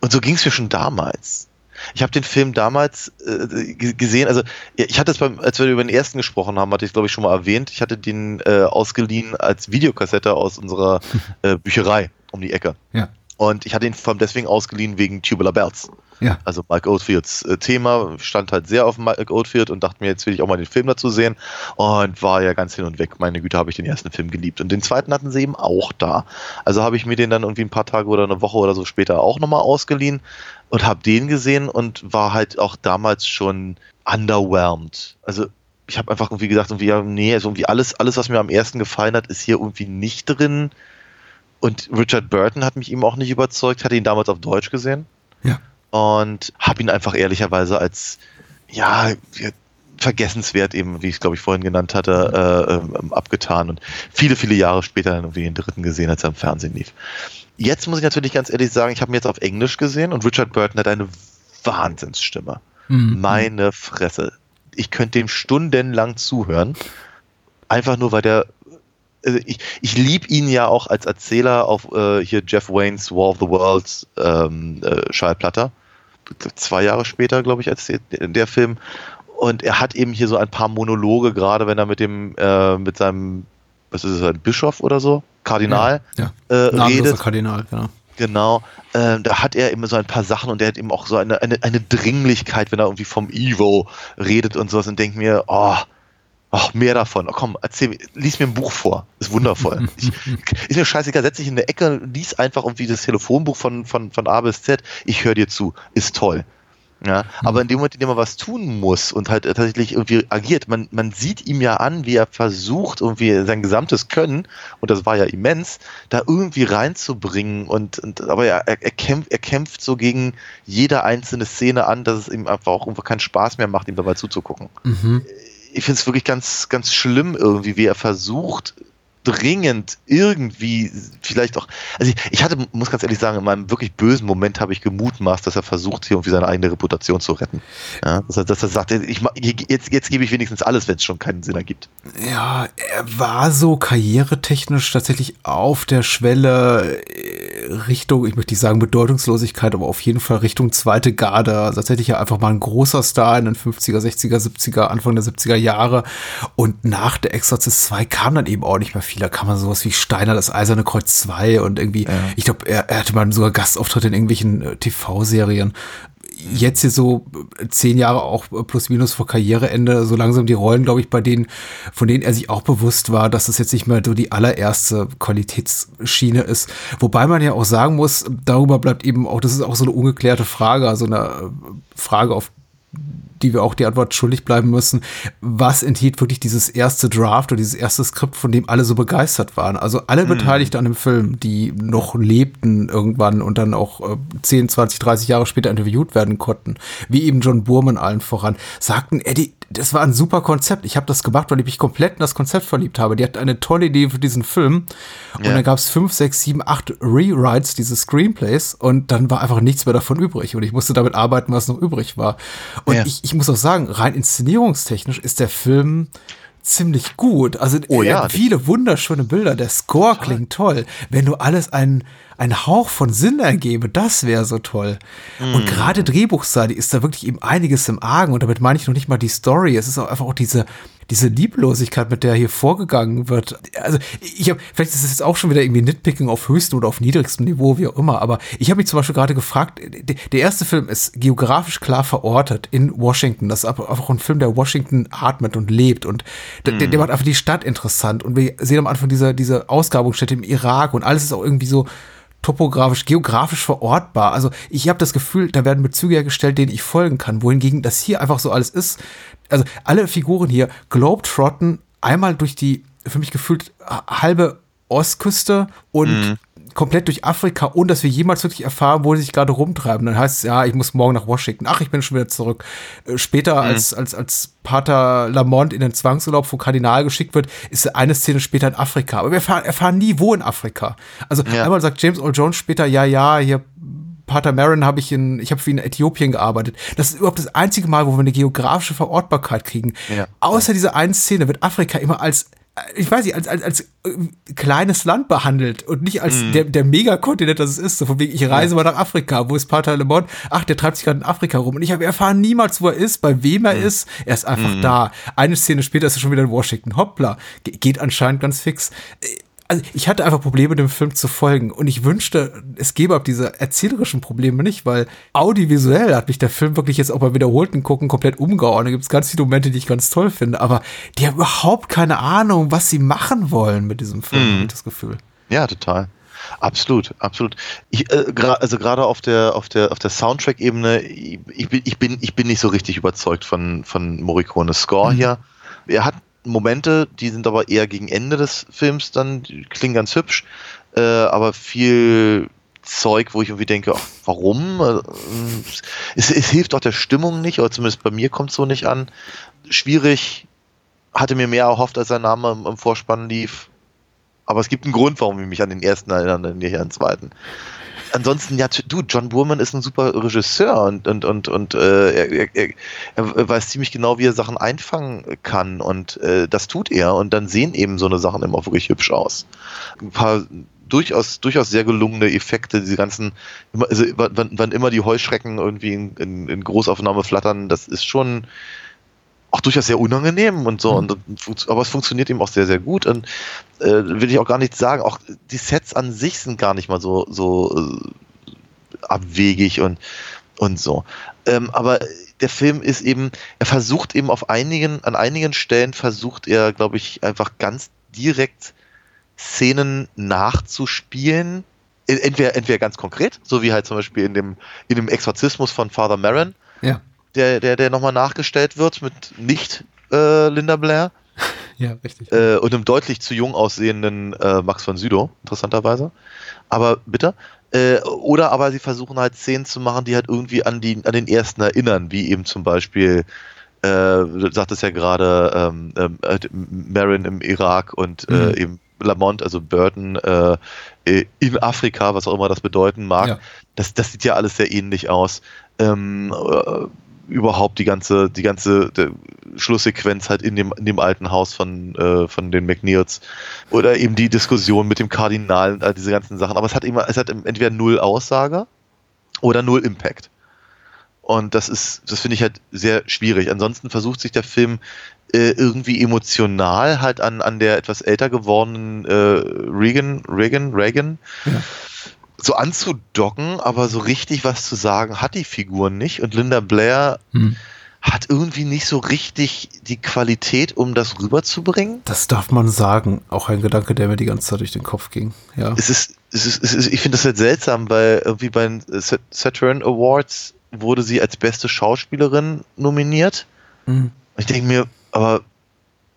Und so ging es mir schon damals. Ich habe den Film damals äh, gesehen, also ich hatte es beim, als wir über den ersten gesprochen haben, hatte ich glaube ich schon mal erwähnt, ich hatte den äh, ausgeliehen als Videokassette aus unserer äh, Bücherei um die Ecke. Ja. Und ich hatte ihn vor allem deswegen ausgeliehen wegen Tubular Bells. Ja. Also Mike Oldfields äh, Thema stand halt sehr auf Mike Oldfield und dachte mir, jetzt will ich auch mal den Film dazu sehen und war ja ganz hin und weg. Meine Güte, habe ich den ersten Film geliebt. Und den zweiten hatten sie eben auch da. Also habe ich mir den dann irgendwie ein paar Tage oder eine Woche oder so später auch nochmal ausgeliehen und habe den gesehen und war halt auch damals schon underwhelmed. Also ich habe einfach irgendwie gedacht, irgendwie, ja, nee, also irgendwie alles, alles, was mir am ersten gefallen hat, ist hier irgendwie nicht drin. Und Richard Burton hat mich eben auch nicht überzeugt, hatte ihn damals auf Deutsch gesehen. Ja. Und habe ihn einfach ehrlicherweise als, ja, vergessenswert eben, wie ich es glaube ich vorhin genannt hatte, äh, äh, abgetan und viele, viele Jahre später dann irgendwie den dritten gesehen, als er im Fernsehen lief. Jetzt muss ich natürlich ganz ehrlich sagen, ich habe ihn jetzt auf Englisch gesehen und Richard Burton hat eine Wahnsinnsstimme. Mhm. Meine Fresse. Ich könnte dem stundenlang zuhören. Einfach nur, weil der also ich, ich liebe ihn ja auch als Erzähler auf äh, hier Jeff Waynes War of the Worlds ähm, äh, Schallplatter. Zwei Jahre später, glaube ich, als der, der, Film. Und er hat eben hier so ein paar Monologe, gerade wenn er mit dem, äh, mit seinem, was ist es, ein Bischof oder so, Kardinal, ja, ja. Äh, redet. Kardinal, genau. Genau, äh, da hat er immer so ein paar Sachen und er hat eben auch so eine, eine, eine Dringlichkeit, wenn er irgendwie vom Evil redet und sowas und denkt mir, oh, Ach, mehr davon. Oh, komm, erzähl mir, lies mir ein Buch vor. Ist wundervoll. ich, ist mir scheißegal, setz dich in der Ecke, lies einfach irgendwie das Telefonbuch von, von, von A bis Z. Ich höre dir zu. Ist toll. Ja, aber in dem Moment, in dem er was tun muss und halt tatsächlich irgendwie agiert, man, man sieht ihm ja an, wie er versucht, irgendwie sein gesamtes Können, und das war ja immens, da irgendwie reinzubringen und, und aber er, er, kämpft, er kämpft so gegen jede einzelne Szene an, dass es ihm einfach auch keinen Spaß mehr macht, ihm dabei zuzugucken. Mhm ich finde es wirklich ganz, ganz schlimm irgendwie, wie er versucht, dringend irgendwie vielleicht auch, also ich, ich, hatte, muss ganz ehrlich sagen, in meinem wirklich bösen Moment habe ich gemutmaßt, dass er versucht, hier irgendwie seine eigene Reputation zu retten. Ja, dass, er, dass er sagt, ich, jetzt, jetzt gebe ich wenigstens alles, wenn es schon keinen Sinn ergibt. Ja, er war so karrieretechnisch tatsächlich auf der Schwelle äh, Richtung, ich möchte nicht sagen Bedeutungslosigkeit, aber auf jeden Fall Richtung zweite Garde. Also tatsächlich ja einfach mal ein großer Star in den 50er, 60er, 70er, Anfang der 70er Jahre. Und nach der Exorcist 2 kam dann eben auch nicht mehr viel. Da kam man sowas wie Steiner, das Eiserne Kreuz 2 und irgendwie, ja. ich glaube, er, er hatte mal sogar Gastauftritte in irgendwelchen äh, TV-Serien jetzt hier so äh, zehn Jahre auch plus minus vor Karriereende so langsam die Rollen, glaube ich, bei denen, von denen er sich auch bewusst war, dass das jetzt nicht mehr so die allererste Qualitätsschiene ist. Wobei man ja auch sagen muss, darüber bleibt eben auch, das ist auch so eine ungeklärte Frage, also eine äh, Frage, auf die wir auch die Antwort schuldig bleiben müssen. Was enthielt wirklich dieses erste Draft oder dieses erste Skript, von dem alle so begeistert waren? Also alle mhm. Beteiligten an dem Film, die noch lebten irgendwann und dann auch äh, 10, 20, 30 Jahre später interviewt werden konnten, wie eben John Burman allen voran, sagten, Eddie, das war ein super Konzept. Ich habe das gemacht, weil ich mich komplett in das Konzept verliebt habe. Die hatten eine tolle Idee für diesen Film. Und ja. dann gab es fünf, sechs, sieben, acht Rewrites dieses Screenplays und dann war einfach nichts mehr davon übrig. Und ich musste damit arbeiten, was noch übrig war. Und ja. ich, ich muss auch sagen, rein inszenierungstechnisch ist der Film ziemlich gut. Also oh, ja. viele wunderschöne Bilder. Der Score toll. klingt toll. Wenn du alles einen, einen Hauch von Sinn ergebe, das wäre so toll. Mm. Und gerade Drehbuchseite ist da wirklich eben einiges im Argen. Und damit meine ich noch nicht mal die Story. Es ist auch einfach auch diese, diese Lieblosigkeit, mit der hier vorgegangen wird. Also ich habe, vielleicht ist es jetzt auch schon wieder irgendwie Nitpicking auf höchstem oder auf niedrigstem Niveau, wie auch immer, aber ich habe mich zum Beispiel gerade gefragt, der erste Film ist geografisch klar verortet in Washington. Das ist einfach ein Film, der Washington atmet und lebt und der, der mhm. macht einfach die Stadt interessant und wir sehen am Anfang diese, diese Ausgrabungsstätte im Irak und alles ist auch irgendwie so topografisch, geografisch verortbar. Also ich habe das Gefühl, da werden Bezüge hergestellt, denen ich folgen kann. Wohingegen das hier einfach so alles ist. Also alle Figuren hier Globetrotten einmal durch die, für mich gefühlt, halbe Ostküste und mhm komplett durch Afrika, ohne dass wir jemals wirklich erfahren, wo sie sich gerade rumtreiben. Dann heißt es, ja, ich muss morgen nach Washington. Ach, ich bin schon wieder zurück. Äh, später, mhm. als, als, als Pater Lamont in den Zwangsurlaub vom Kardinal geschickt wird, ist eine Szene später in Afrika. Aber wir erfahren, erfahren nie, wo in Afrika. Also ja. einmal sagt James Earl Jones später, ja, ja, hier Pater Maron habe ich in, ich habe für ihn in Äthiopien gearbeitet. Das ist überhaupt das einzige Mal, wo wir eine geografische Verortbarkeit kriegen. Ja. Außer dieser einen Szene wird Afrika immer als ich weiß nicht, als, als, als äh, kleines Land behandelt und nicht als mm. der, der Megakontinent, das es ist. So von wegen, ich reise ja. mal nach Afrika, wo ist Pater Le Monde? Ach, der treibt sich gerade in Afrika rum. Und ich habe erfahren niemals, wo er ist, bei wem er mm. ist. Er ist einfach mm. da. Eine Szene später ist er schon wieder in Washington. Hoppla. Ge geht anscheinend ganz fix also ich hatte einfach Probleme, dem Film zu folgen. Und ich wünschte, es gäbe auch diese erzählerischen Probleme nicht, weil audiovisuell hat mich der Film wirklich jetzt auch bei wiederholten Gucken komplett umgehauen. Da gibt es ganz viele Momente, die ich ganz toll finde, aber die haben überhaupt keine Ahnung, was sie machen wollen mit diesem Film, mhm. das Gefühl. Ja, total. Absolut, absolut. Ich, äh, also gerade auf der auf der auf der Soundtrack-Ebene, ich, ich, bin ich bin ich bin nicht so richtig überzeugt von von Morricones Score mhm. hier. Er hat Momente, die sind aber eher gegen Ende des Films dann, klingen ganz hübsch, äh, aber viel Zeug, wo ich irgendwie denke, ach, warum? Äh, es, es, hilft auch der Stimmung nicht, oder zumindest bei mir kommt es so nicht an. Schwierig, hatte mir mehr erhofft, als sein Name im, im, Vorspann lief. Aber es gibt einen Grund, warum ich mich an den ersten erinnere, nicht an den zweiten ansonsten, ja, du, John Burman ist ein super Regisseur und, und, und, und äh, er, er, er, weiß ziemlich genau, wie er Sachen einfangen kann und äh, das tut er und dann sehen eben so eine Sachen immer wirklich hübsch aus. Ein paar durchaus, durchaus sehr gelungene Effekte, diese ganzen, also wann, wann immer die Heuschrecken irgendwie in, in, in Großaufnahme flattern, das ist schon, auch durchaus sehr unangenehm und so. Mhm. Und, aber es funktioniert eben auch sehr, sehr gut. Und äh, will ich auch gar nicht sagen, auch die Sets an sich sind gar nicht mal so, so äh, abwegig und, und so. Ähm, aber der Film ist eben, er versucht eben auf einigen, an einigen Stellen versucht er, glaube ich, einfach ganz direkt Szenen nachzuspielen. Entweder, entweder ganz konkret, so wie halt zum Beispiel in dem, in dem Exorzismus von Father Maron. Ja der, der, der nochmal nachgestellt wird mit nicht äh, Linda Blair. Ja, richtig. Äh, und einem deutlich zu jung aussehenden äh, Max von Südow, interessanterweise. Aber bitte. Äh, oder aber sie versuchen halt Szenen zu machen, die halt irgendwie an, die, an den ersten erinnern, wie eben zum Beispiel, äh, du sagtest ja gerade, ähm, äh, Marin im Irak und äh, mhm. eben Lamont, also Burton äh, in Afrika, was auch immer das bedeuten mag. Ja. Das, das sieht ja alles sehr ähnlich aus. Ähm, überhaupt die ganze, die ganze Schlusssequenz halt in dem, in dem alten Haus von, äh, von den McNeils. Oder eben die Diskussion mit dem Kardinal, all diese ganzen Sachen. Aber es hat immer, es hat entweder null Aussage oder null Impact. Und das ist, das finde ich halt sehr schwierig. Ansonsten versucht sich der Film äh, irgendwie emotional halt an, an der etwas älter gewordenen äh, Reagan, Reagan, Reagan. Ja so anzudocken, aber so richtig was zu sagen hat die Figur nicht. Und Linda Blair hm. hat irgendwie nicht so richtig die Qualität, um das rüberzubringen. Das darf man sagen. Auch ein Gedanke, der mir die ganze Zeit durch den Kopf ging. Ja. Es ist, es ist, es ist ich finde das halt seltsam, weil irgendwie bei den Saturn Awards wurde sie als beste Schauspielerin nominiert. Hm. Ich denke mir, aber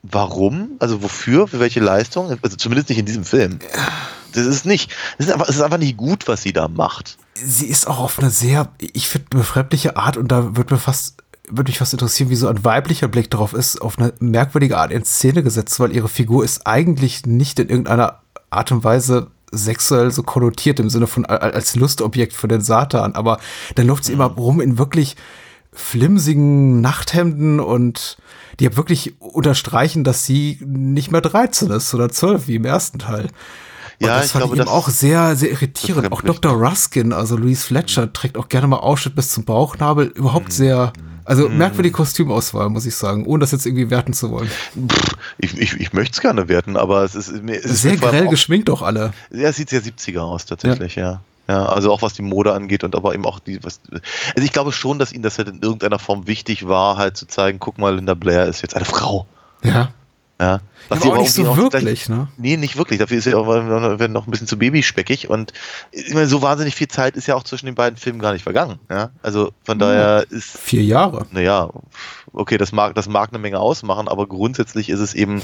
warum? Also wofür? Für welche Leistung? Also zumindest nicht in diesem Film. Ja das ist nicht, das ist einfach, das ist einfach nicht gut, was sie da macht. Sie ist auch auf eine sehr, ich finde, befremdliche Art und da wird mir fast, würde mich fast interessieren, wie so ein weiblicher Blick drauf ist, auf eine merkwürdige Art in Szene gesetzt, weil ihre Figur ist eigentlich nicht in irgendeiner Art und Weise sexuell so konnotiert im Sinne von als Lustobjekt für den Satan, aber dann läuft sie immer rum in wirklich flimsigen Nachthemden und die wirklich unterstreichen, dass sie nicht mehr 13 ist oder 12 wie im ersten Teil. Ja, das ich fand glaube, ich eben auch sehr, sehr irritierend. Auch Dr. Ruskin, also Louise Fletcher, mhm. trägt auch gerne mal Ausschnitt bis zum Bauchnabel. Überhaupt mhm. sehr, also mhm. merkwürdige Kostümauswahl, muss ich sagen, ohne das jetzt irgendwie werten zu wollen. Ich, ich, ich möchte es gerne werten, aber es ist, es ist sehr grell auch, geschminkt auch alle. Ja, es sieht sehr 70er aus, tatsächlich, ja. ja. Ja, also auch was die Mode angeht und aber eben auch die, was, also ich glaube schon, dass ihnen das halt in irgendeiner Form wichtig war, halt zu zeigen, guck mal, Linda Blair ist jetzt eine Frau. Ja. Ja. Was aber auch nicht so wirklich, ne? Nee, nicht wirklich. Dafür ist ja auch werden noch ein bisschen zu babyspeckig und ich meine, so wahnsinnig viel Zeit ist ja auch zwischen den beiden Filmen gar nicht vergangen. Ja? Also von ja, daher ist. Vier Jahre. Naja, okay, das mag, das mag eine Menge ausmachen, aber grundsätzlich ist es eben,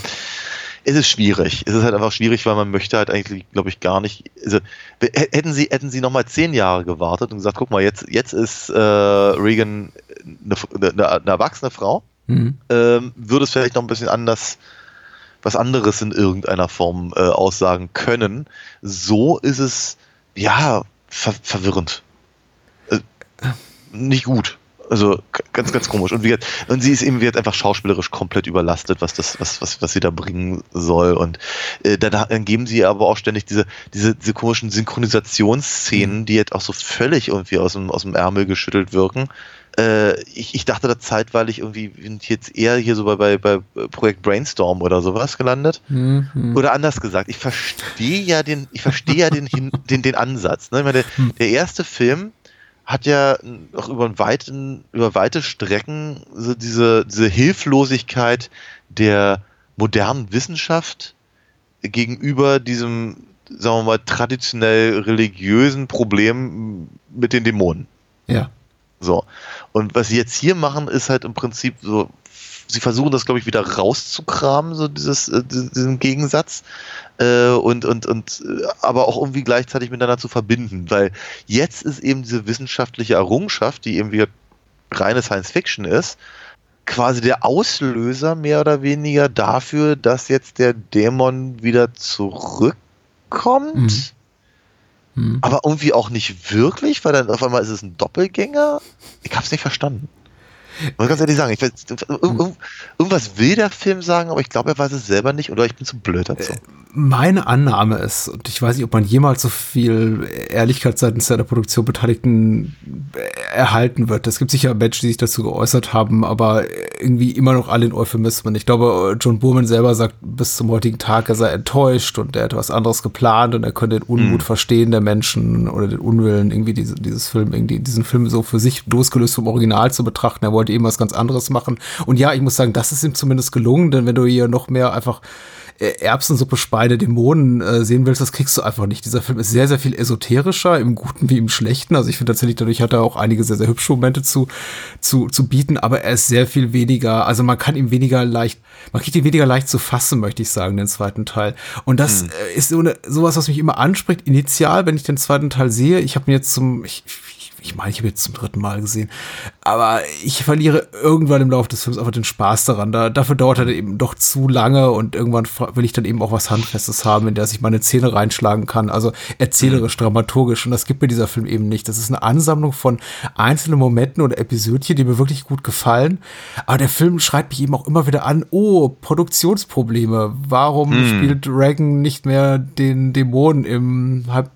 es ist schwierig. Es ist halt einfach schwierig, weil man möchte halt eigentlich, glaube ich, gar nicht. Also hätten sie, hätten sie nochmal zehn Jahre gewartet und gesagt, guck mal, jetzt, jetzt ist äh, Reagan eine, eine, eine erwachsene Frau, mhm. ähm, würde es vielleicht noch ein bisschen anders was anderes in irgendeiner Form äh, aussagen können. So ist es, ja, ver verwirrend. Äh, nicht gut. Also ganz, ganz komisch. Und, wie, und sie ist eben wird einfach schauspielerisch komplett überlastet, was das, was, was, was sie da bringen soll. Und äh, dann, dann geben sie aber auch ständig diese, diese, diese komischen Synchronisationsszenen, mhm. die jetzt auch so völlig irgendwie aus dem, aus dem Ärmel geschüttelt wirken. Äh, ich, ich dachte da zeitweilig irgendwie, bin ich jetzt eher hier so bei, bei, bei Projekt Brainstorm oder sowas gelandet. Mhm. Oder anders gesagt, ich verstehe ja den, ich verstehe ja den, den, den Ansatz. Ne? Ich meine, der, hm. der erste Film, hat ja auch über, weiten, über weite Strecken so diese, diese Hilflosigkeit der modernen Wissenschaft gegenüber diesem, sagen wir mal, traditionell religiösen Problem mit den Dämonen. Ja. So. Und was sie jetzt hier machen, ist halt im Prinzip so, sie versuchen das, glaube ich, wieder rauszukramen, so dieses, äh, diesen Gegensatz äh, und, und, und äh, aber auch irgendwie gleichzeitig miteinander zu verbinden, weil jetzt ist eben diese wissenschaftliche Errungenschaft, die irgendwie reine Science Fiction ist, quasi der Auslöser mehr oder weniger dafür, dass jetzt der Dämon wieder zurückkommt. Mhm. Mhm. Aber irgendwie auch nicht wirklich, weil dann auf einmal ist es ein Doppelgänger. Ich hab's nicht verstanden. Ich muss ganz ehrlich sagen, ich weiß, irgendwas will der Film sagen, aber ich glaube, er weiß es selber nicht oder ich bin zu blöd dazu. Äh, meine Annahme ist, und ich weiß nicht, ob man jemals so viel Ehrlichkeit seitens der Produktion Beteiligten äh, erhalten wird. Es gibt sicher Menschen, die sich dazu geäußert haben, aber irgendwie immer noch alle in Euphemismen. Ich glaube, John Boorman selber sagt bis zum heutigen Tag, er sei enttäuscht und er hätte was anderes geplant und er könnte den Unmut mhm. verstehen der Menschen oder den Unwillen, irgendwie diese, dieses Film, irgendwie diesen Film so für sich losgelöst vom Original zu betrachten. Er wollte eben was ganz anderes machen. Und ja, ich muss sagen, das ist ihm zumindest gelungen, denn wenn du hier noch mehr einfach äh, Erbsensuppe Speide Dämonen äh, sehen willst, das kriegst du einfach nicht. Dieser Film ist sehr, sehr viel esoterischer, im Guten wie im Schlechten. Also ich finde tatsächlich, dadurch hat er auch einige sehr, sehr hübsche Momente zu, zu, zu bieten, aber er ist sehr viel weniger, also man kann ihm weniger leicht, man kriegt ihn weniger leicht zu fassen, möchte ich sagen, den zweiten Teil. Und das hm. ist so eine, sowas, was mich immer anspricht, initial, wenn ich den zweiten Teil sehe. Ich habe mir jetzt zum, ich, ich meine, ich habe jetzt zum dritten Mal gesehen. Aber ich verliere irgendwann im Laufe des Films einfach den Spaß daran. Da, dafür dauert er eben doch zu lange und irgendwann will ich dann eben auch was Handfestes haben, in der ich meine Zähne reinschlagen kann. Also erzählerisch, dramaturgisch. Und das gibt mir dieser Film eben nicht. Das ist eine Ansammlung von einzelnen Momenten oder Episodien, die mir wirklich gut gefallen. Aber der Film schreit mich eben auch immer wieder an, oh, Produktionsprobleme. Warum hm. spielt Reagan nicht mehr den Dämon im halb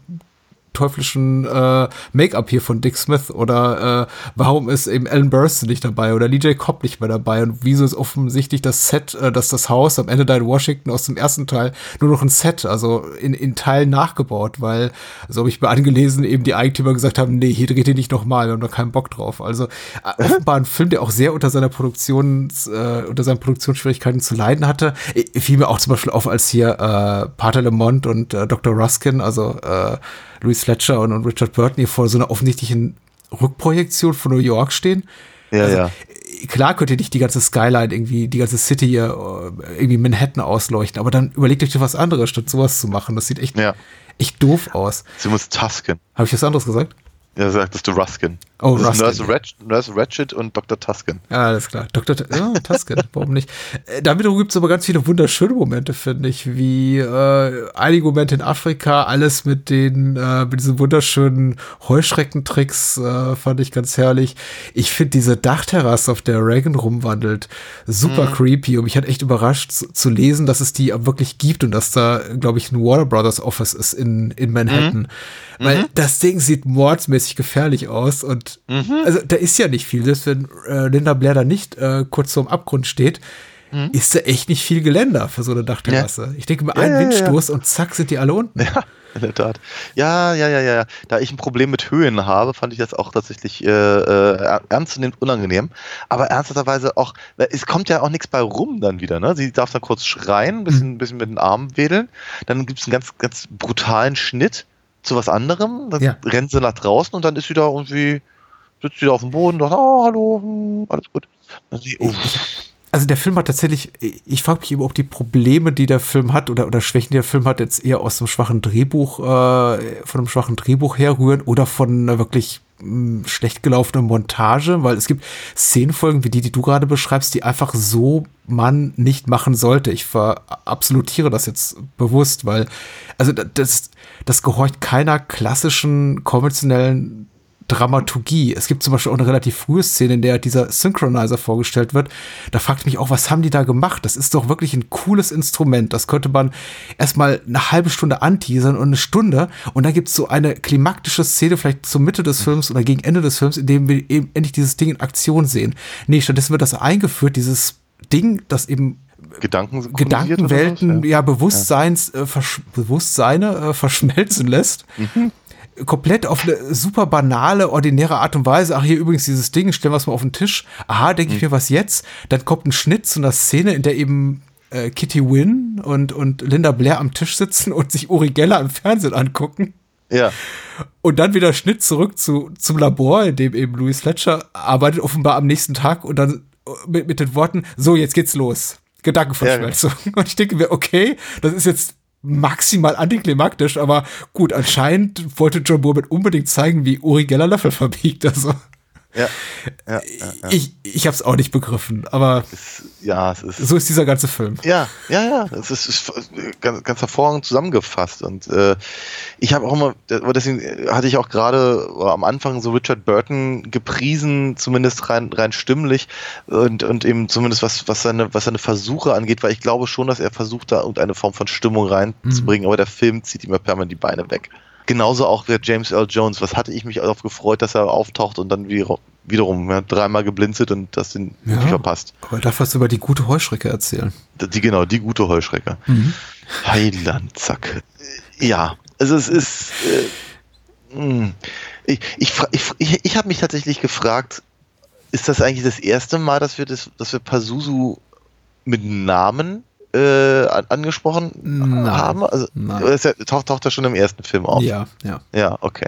teuflischen äh, Make-up hier von Dick Smith oder äh, warum ist eben Alan Burst nicht dabei oder DJ Cobb nicht mehr dabei und wieso ist offensichtlich das Set, äh, dass das Haus am Ende da in Washington aus dem ersten Teil nur noch ein Set, also in, in Teilen nachgebaut, weil, so habe ich mir angelesen, eben die Eigentümer gesagt haben, nee, hier dreht ihr nicht nochmal, wir haben da keinen Bock drauf. Also äh, offenbar ein Film, der auch sehr unter seiner Produktions, äh, unter seinen Produktionsschwierigkeiten zu leiden hatte. Fiel mir auch zum Beispiel auf, als hier äh, Pater Lamont und äh, Dr. Ruskin, also äh, Louis Fletcher und, und Richard Burton hier vor so einer offensichtlichen Rückprojektion von New York stehen. Ja, also, ja. Klar könnt ihr nicht die ganze Skyline irgendwie, die ganze City hier, äh, irgendwie Manhattan ausleuchten, aber dann überlegt euch doch was anderes, statt sowas zu machen. Das sieht echt, ja. echt doof aus. Sie muss Tusken. Habe ich was anderes gesagt? Ja, sagtest du Ruskin. Oh, das Ruskin. Nurse, Ratch, Nurse Ratchet und Dr. Tusken. Ja, alles klar. Dr. T oh, Tusken, warum nicht? Äh, damit gibt es aber ganz viele wunderschöne Momente, finde ich, wie äh, einige Momente in Afrika, alles mit den, äh, mit diesen wunderschönen Heuschreckentricks, äh, fand ich ganz herrlich. Ich finde diese Dachterrasse, auf der Reagan rumwandelt, super mhm. creepy und mich hat echt überrascht zu, zu, lesen, dass es die wirklich gibt und dass da, glaube ich, ein Warner Brothers Office ist in, in Manhattan. Mhm. Weil mhm. das Ding sieht mordsmäßig gefährlich aus und mhm. also da ist ja nicht viel. Selbst wenn äh, Linda Blair da nicht äh, kurz vorm Abgrund steht, mhm. ist da echt nicht viel Geländer für so eine Dachterrasse. Ja. Ich denke, mit ja, einem ja, Windstoß und zack sind die alle unten. Ja. In der Tat. Ja, ja, ja, ja. Da ich ein Problem mit Höhen habe, fand ich das auch tatsächlich äh, äh, ernstzunehmend unangenehm. Aber ernsthafterweise auch, es kommt ja auch nichts bei rum dann wieder. Ne? Sie darf dann kurz schreien, ein bisschen, mhm. bisschen mit den Armen wedeln. Dann gibt es einen ganz, ganz brutalen Schnitt zu was anderem, dann ja. rennt sie nach draußen und dann ist sie da irgendwie, sitzt sie da auf dem Boden, sagt, oh, hallo, hm, alles gut. Sie, also der Film hat tatsächlich, ich frage mich eben, ob die Probleme, die der Film hat oder, oder Schwächen, die der Film hat, jetzt eher aus einem schwachen Drehbuch, äh, von einem schwachen Drehbuch herrühren oder von einer wirklich mh, hm, schlecht gelaufenen Montage, weil es gibt Szenenfolgen wie die, die du gerade beschreibst, die einfach so man nicht machen sollte. Ich verabsolutiere das jetzt bewusst, weil, also das, das gehorcht keiner klassischen, konventionellen Dramaturgie. Es gibt zum Beispiel auch eine relativ frühe Szene, in der dieser Synchronizer vorgestellt wird. Da fragt mich auch, was haben die da gemacht? Das ist doch wirklich ein cooles Instrument. Das könnte man erstmal eine halbe Stunde anteasern und eine Stunde. Und dann gibt es so eine klimaktische Szene, vielleicht zur Mitte des Films oder gegen Ende des Films, in dem wir eben endlich dieses Ding in Aktion sehen. Nee, stattdessen wird das eingeführt, dieses Ding, das eben Gedanken Gedankenwelten, ja. Bewusstseins, ja. Äh, Bewusstseine äh, verschmelzen lässt. Mhm komplett auf eine super banale, ordinäre Art und Weise. Ach, hier übrigens dieses Ding, stellen wir es mal auf den Tisch. Aha, denke ich mhm. mir, was jetzt? Dann kommt ein Schnitt zu einer Szene, in der eben äh, Kitty Wynn und, und Linda Blair am Tisch sitzen und sich Uri Geller im Fernsehen angucken. Ja. Und dann wieder Schnitt zurück zu, zum Labor, in dem eben Louis Fletcher arbeitet, offenbar am nächsten Tag und dann äh, mit, mit den Worten, so, jetzt geht's los. Gedankenverschmelzung. Ja, Und ich denke mir, okay, das ist jetzt maximal antiklimaktisch, aber gut, anscheinend wollte John Boorman unbedingt zeigen, wie Uri Geller Löffel verbiegt. Also. Ja, ja, ja. Ich, ich habe es auch nicht begriffen, aber es, ja, es ist, so ist dieser ganze Film. Ja, ja, ja, es ist, ist ganz, ganz hervorragend zusammengefasst und äh, ich habe auch immer, deswegen hatte ich auch gerade am Anfang so Richard Burton gepriesen, zumindest rein, rein stimmlich und, und eben zumindest was, was, seine, was seine Versuche angeht, weil ich glaube schon, dass er versucht, da irgendeine Form von Stimmung reinzubringen, mhm. aber der Film zieht ihm ja permanent die Beine weg. Genauso auch der James Earl Jones. Was hatte ich mich darauf gefreut, dass er auftaucht und dann wiederum ja, dreimal geblinzelt und das den ja, verpasst. Aber darf was über die gute Heuschrecke erzählen. Die, genau, die gute Heuschrecke. Mhm. Heiland, zack. Ja, also es ist. Äh, hm. ich ich, ich, ich, ich habe mich tatsächlich gefragt, ist das eigentlich das erste Mal, dass wir das, dass wir Pazuzu mit Namen äh, angesprochen Nein. haben? Also, das ja, taucht, taucht das schon im ersten Film auf? Ja, ja. Ja, okay.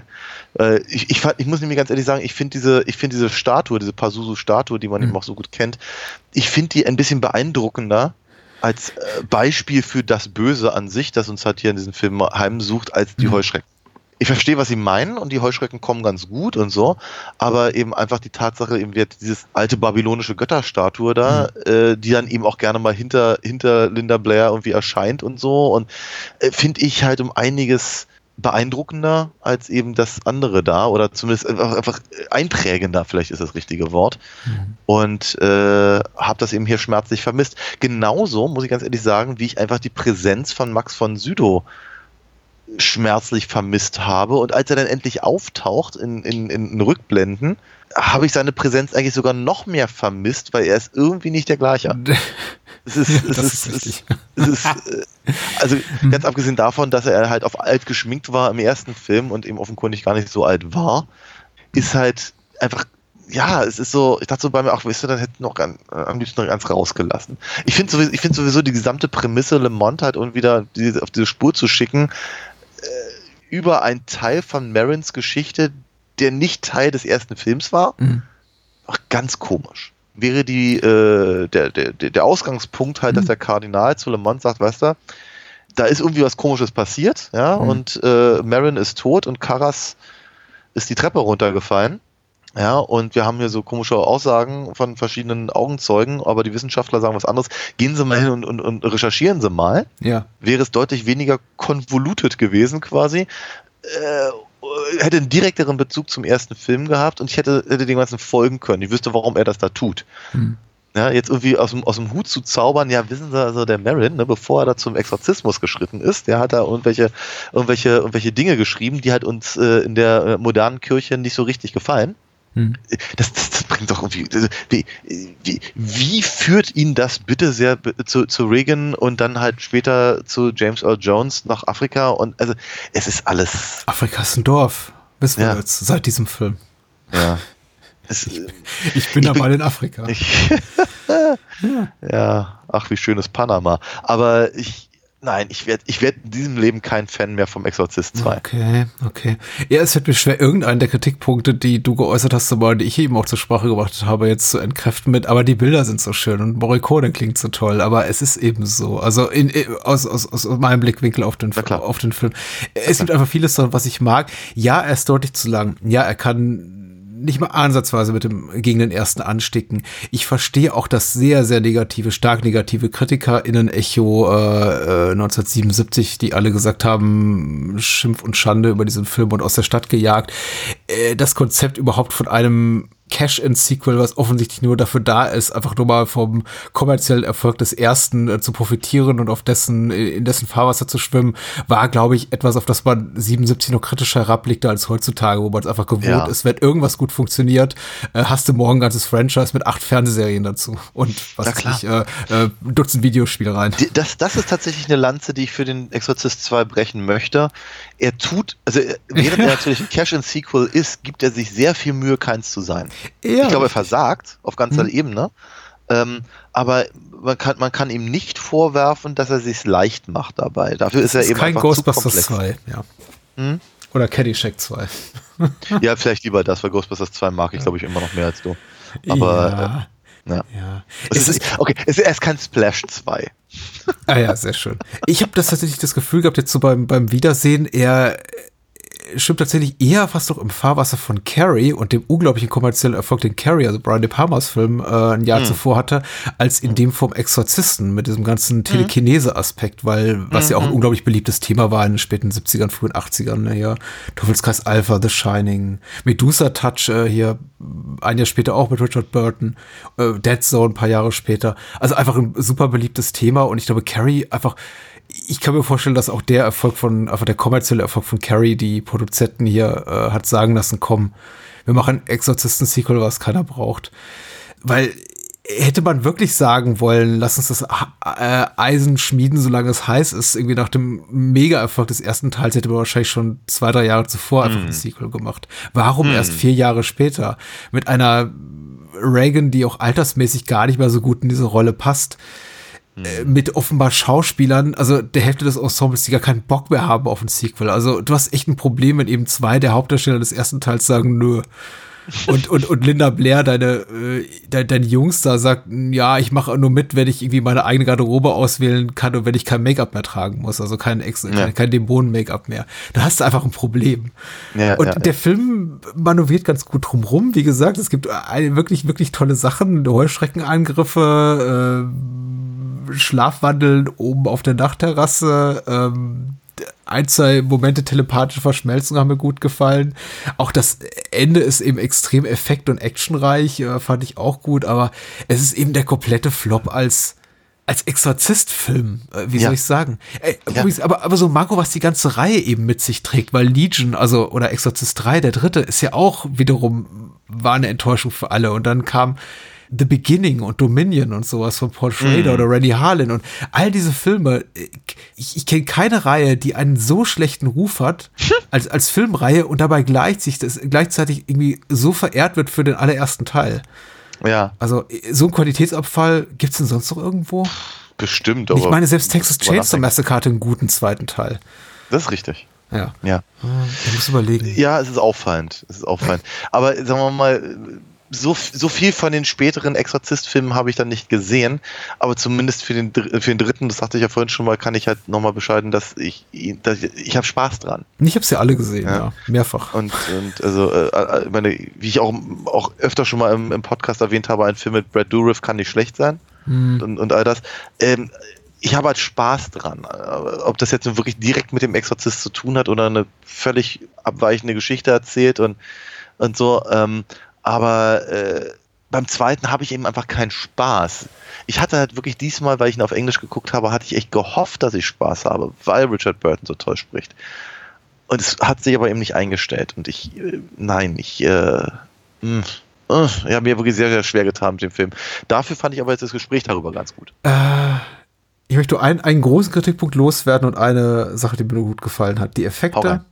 Äh, ich, ich, ich muss nämlich ganz ehrlich sagen, ich finde diese, ich finde diese Statue, diese Pazuzu-Statue, die man mhm. eben auch so gut kennt, ich finde die ein bisschen beeindruckender als äh, Beispiel für das Böse an sich, das uns halt hier in diesem Film heimsucht, als die mhm. Heuschrecken ich verstehe, was sie meinen und die Heuschrecken kommen ganz gut und so, aber eben einfach die Tatsache, eben wird dieses alte babylonische Götterstatue da, mhm. äh, die dann eben auch gerne mal hinter, hinter Linda Blair irgendwie erscheint und so und äh, finde ich halt um einiges beeindruckender als eben das andere da oder zumindest einfach, einfach einprägender, vielleicht ist das richtige Wort. Mhm. Und äh, habe das eben hier schmerzlich vermisst. Genauso, muss ich ganz ehrlich sagen, wie ich einfach die Präsenz von Max von Südow schmerzlich vermisst habe. Und als er dann endlich auftaucht in, in, in Rückblenden, habe ich seine Präsenz eigentlich sogar noch mehr vermisst, weil er ist irgendwie nicht der gleiche. Es ist, ja, es ist, ist, es ist, äh, also hm. ganz abgesehen davon, dass er halt auf alt geschminkt war im ersten Film und eben offenkundig gar nicht so alt war, ist halt einfach ja, es ist so, ich dachte so bei mir auch, weißt du, dann hätten noch ganz, am liebsten noch ganz rausgelassen. Ich finde sowieso, ich finde sowieso die gesamte Prämisse, Le Mont halt und wieder diese, auf diese Spur zu schicken, über einen Teil von Marins Geschichte, der nicht Teil des ersten Films war. Mhm. Ach, ganz komisch. Wäre die, äh, der, der, der Ausgangspunkt halt, mhm. dass der Kardinal zu Le Mans sagt, weißt du, da ist irgendwie was Komisches passiert, ja, mhm. und äh, Marin ist tot und Karas ist die Treppe runtergefallen. Ja, und wir haben hier so komische Aussagen von verschiedenen Augenzeugen, aber die Wissenschaftler sagen was anderes. Gehen Sie mal hin und, und, und recherchieren Sie mal. Ja. Wäre es deutlich weniger konvolutet gewesen quasi. Äh, hätte einen direkteren Bezug zum ersten Film gehabt und ich hätte, hätte dem Ganzen folgen können. Ich wüsste, warum er das da tut. Hm. Ja, jetzt irgendwie aus dem, aus dem Hut zu zaubern, ja, wissen Sie, also der Marin, ne, bevor er da zum Exorzismus geschritten ist, der hat da irgendwelche, irgendwelche, irgendwelche Dinge geschrieben, die halt uns äh, in der äh, modernen Kirche nicht so richtig gefallen. Hm. Das, das, das, bringt doch irgendwie. Also, wie, wie, wie, führt ihn das bitte sehr zu, zu Reagan und dann halt später zu James Earl Jones nach Afrika? Und also es ist alles. Afrika ist ein Dorf, wissen wir ja. jetzt, seit diesem Film. Ja. Es, ich, ich, bin aber in Afrika. Ich, ja. ja, ach, wie schön ist Panama. Aber ich, Nein, ich werde ich werd in diesem Leben kein Fan mehr vom Exorzist 2. Okay, okay. Ja, es wird mir schwer, irgendeinen der Kritikpunkte, die du geäußert hast, zumal die ich eben auch zur Sprache gebracht habe, jetzt zu entkräften mit, aber die Bilder sind so schön und Morricone klingt so toll, aber es ist eben so. Also in, aus, aus, aus meinem Blickwinkel auf den, auf den Film. Es gibt einfach vieles, was ich mag. Ja, er ist deutlich zu lang. Ja, er kann nicht mal ansatzweise mit dem gegen den ersten ansticken. Ich verstehe auch das sehr, sehr negative, stark negative KritikerInnen-Echo äh, 1977, äh, die alle gesagt haben, Schimpf und Schande über diesen Film und aus der Stadt gejagt. Äh, das Konzept überhaupt von einem Cash-in-Sequel, was offensichtlich nur dafür da ist, einfach nur mal vom kommerziellen Erfolg des ersten äh, zu profitieren und auf dessen, in dessen Fahrwasser zu schwimmen, war, glaube ich, etwas, auf das man 77 noch kritischer herabblickte als heutzutage, wo man es einfach gewohnt ja. ist, wenn irgendwas gut funktioniert, äh, hast du morgen ein ganzes Franchise mit acht Fernsehserien dazu und was weiß ich, äh, äh, Dutzend Videospiele rein. Das, das ist tatsächlich eine Lanze, die ich für den Exorcist 2 brechen möchte. Er tut, also während er natürlich ein Cash-in-Sequel ist, gibt er sich sehr viel Mühe, keins zu sein. Ja. Ich glaube, er versagt auf ganzer hm. Ebene. Ähm, aber man kann, man kann ihm nicht vorwerfen, dass er sich leicht macht dabei. Dafür ist, ist er eben kein Ghostbusters 2, ja. Hm? Oder Caddyshack 2. ja, vielleicht lieber das, weil Ghostbusters 2 mag ich, glaube ich, immer noch mehr als du. Aber ja. Äh, ja. ja. Es ist, okay, es ist kein Splash 2. Ah ja, sehr schön. Ich habe das tatsächlich das Gefühl gehabt, jetzt so beim, beim Wiedersehen, er schwimmt tatsächlich eher fast noch im Fahrwasser von Carrie und dem unglaublichen kommerziellen Erfolg, den Carrie, also Brian De Palmas Film, äh, ein Jahr mhm. zuvor hatte, als in dem vom Exorzisten mit diesem ganzen hm. Telekinese-Aspekt, weil, was mhm. ja auch ein hm. unglaublich beliebtes Thema war in den späten 70ern, frühen 80ern, ne, ja. Teufelskreis Alpha, The Shining, Medusa Touch, äh, hier ein Jahr später auch mit Richard Burton, äh, Dead Zone ein paar Jahre später. Also einfach ein super beliebtes Thema und ich glaube, Carrie einfach ich kann mir vorstellen, dass auch der Erfolg von, einfach der kommerzielle Erfolg von Carrie die Produzenten hier äh, hat sagen lassen, komm, wir machen Exorzisten-Sequel, was keiner braucht. Weil hätte man wirklich sagen wollen, lass uns das äh, Eisen schmieden, solange es heiß ist, irgendwie nach dem Mega-Erfolg des ersten Teils hätte man wahrscheinlich schon zwei, drei Jahre zuvor einfach mm. ein Sequel gemacht. Warum mm. erst vier Jahre später? Mit einer Reagan, die auch altersmäßig gar nicht mehr so gut in diese Rolle passt. Äh, mit offenbar Schauspielern, also der Hälfte des Ensembles, die gar keinen Bock mehr haben auf ein Sequel. Also du hast echt ein Problem, wenn eben zwei der Hauptdarsteller des ersten Teils sagen, nö. Und, und, und Linda Blair, deine, äh, deine, deine Jungs da sagt, ja, ich mache nur mit, wenn ich irgendwie meine eigene Garderobe auswählen kann und wenn ich kein Make-up mehr tragen muss, also kein, Ex ja. kein, kein Dämonen-Make-up mehr. Da hast du einfach ein Problem. Ja, und ja, der Film manövriert ganz gut drumrum. Wie gesagt, es gibt wirklich, wirklich tolle Sachen, Heuschreckenangriffe, äh, Schlafwandeln oben auf der Dachterrasse. Ähm, ein, zwei Momente telepathische Verschmelzung haben mir gut gefallen. Auch das Ende ist eben extrem effekt- und actionreich, äh, fand ich auch gut, aber es ist eben der komplette Flop als als Exorzist-Film, äh, wie ja. soll ich sagen? Ey, ja. aber, aber so Marco, was die ganze Reihe eben mit sich trägt, weil Legion, also oder Exorzist 3, der dritte, ist ja auch wiederum, war eine Enttäuschung für alle. Und dann kam The Beginning und Dominion und sowas von Paul Schrader mm. oder Randy Harlan und all diese Filme. Ich, ich kenne keine Reihe, die einen so schlechten Ruf hat als, als Filmreihe und dabei gleichzeitig, das, gleichzeitig irgendwie so verehrt wird für den allerersten Teil. Ja. Also so ein Qualitätsabfall gibt es denn sonst noch irgendwo? Bestimmt, aber. Ich meine, selbst Texas Chainsaw Massacre hatte einen guten zweiten Teil. Das ist richtig. Ja. Ja. Ich muss überlegen. Ja, es ist auffallend. Es ist auffallend. Aber sagen wir mal, so, so viel von den späteren Exorzist-Filmen habe ich dann nicht gesehen, aber zumindest für den, für den dritten, das sagte ich ja vorhin schon mal, kann ich halt nochmal bescheiden, dass ich, dass ich, ich habe Spaß dran. Ich habe sie alle gesehen, ja, ja mehrfach. Und, und also, äh, äh, meine, wie ich auch, auch öfter schon mal im, im Podcast erwähnt habe, ein Film mit Brad Dourif kann nicht schlecht sein hm. und, und all das. Ähm, ich habe halt Spaß dran. Ob das jetzt wirklich direkt mit dem Exorzist zu tun hat oder eine völlig abweichende Geschichte erzählt und, und so. Ähm, aber äh, beim zweiten habe ich eben einfach keinen Spaß. Ich hatte halt wirklich diesmal, weil ich ihn auf Englisch geguckt habe, hatte ich echt gehofft, dass ich Spaß habe, weil Richard Burton so toll spricht. Und es hat sich aber eben nicht eingestellt. Und ich, äh, nein, ich, äh, mh, uh, ja, mir wirklich sehr, sehr schwer getan mit dem Film. Dafür fand ich aber jetzt das Gespräch darüber ganz gut. Äh, ich möchte einen, einen großen Kritikpunkt loswerden und eine Sache, die mir gut gefallen hat. Die Effekte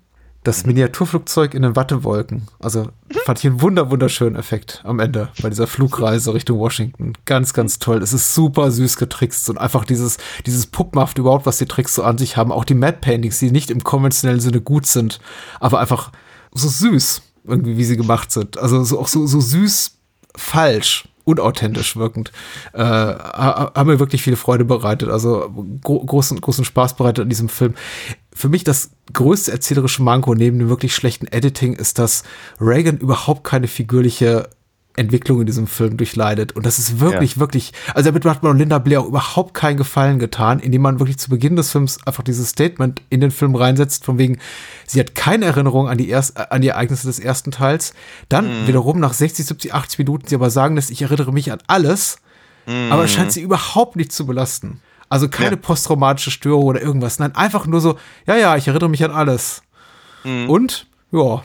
das Miniaturflugzeug in den Wattewolken. Also fand ich einen wunder, wunderschönen Effekt am Ende bei dieser Flugreise Richtung Washington. Ganz, ganz toll. Es ist super süß getrickst und einfach dieses, dieses Puppmaft überhaupt, was die Tricks so an sich haben. Auch die Mad Paintings, die nicht im konventionellen Sinne gut sind, aber einfach so süß irgendwie, wie sie gemacht sind. Also so, auch so, so süß falsch unauthentisch wirkend. Äh, haben mir wirklich viele Freude bereitet, also gro großen, großen Spaß bereitet an diesem Film. Für mich das größte erzählerische Manko neben dem wirklich schlechten Editing ist, dass Reagan überhaupt keine figürliche Entwicklung in diesem Film durchleidet. Und das ist wirklich, ja. wirklich, also damit hat man Linda Blair auch überhaupt keinen Gefallen getan, indem man wirklich zu Beginn des Films einfach dieses Statement in den Film reinsetzt, von wegen, sie hat keine Erinnerung an die, erst, an die Ereignisse des ersten Teils. Dann mhm. wiederum nach 60, 70, 80 Minuten sie aber sagen lässt, ich erinnere mich an alles, mhm. aber es scheint sie überhaupt nicht zu belasten. Also keine ja. posttraumatische Störung oder irgendwas. Nein, einfach nur so, ja, ja, ich erinnere mich an alles. Mhm. Und, ja.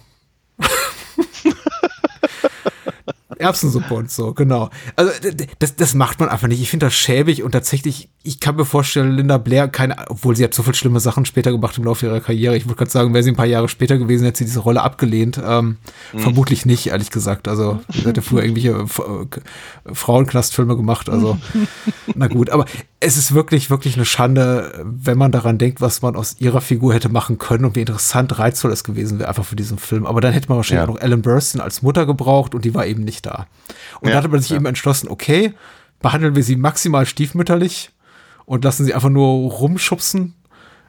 Erbsensuppe und so, genau. Also das, das macht man einfach nicht. Ich finde das schäbig und tatsächlich, ich kann mir vorstellen, Linda Blair, keine, obwohl sie hat so viele schlimme Sachen später gemacht im Laufe ihrer Karriere. Ich würde gerade sagen, wäre sie ein paar Jahre später gewesen, hätte sie diese Rolle abgelehnt. Ähm, mhm. Vermutlich nicht, ehrlich gesagt. Also sie ja früher irgendwelche äh, Frauenknastfilme gemacht. Also na gut, aber es ist wirklich, wirklich eine Schande, wenn man daran denkt, was man aus ihrer Figur hätte machen können und wie interessant, reizvoll es gewesen wäre einfach für diesen Film. Aber dann hätte man wahrscheinlich ja. auch noch Ellen Burstyn als Mutter gebraucht und die war eben nicht da. Und ja, da hatte man sich ja. eben entschlossen, okay, behandeln wir sie maximal stiefmütterlich und lassen sie einfach nur rumschubsen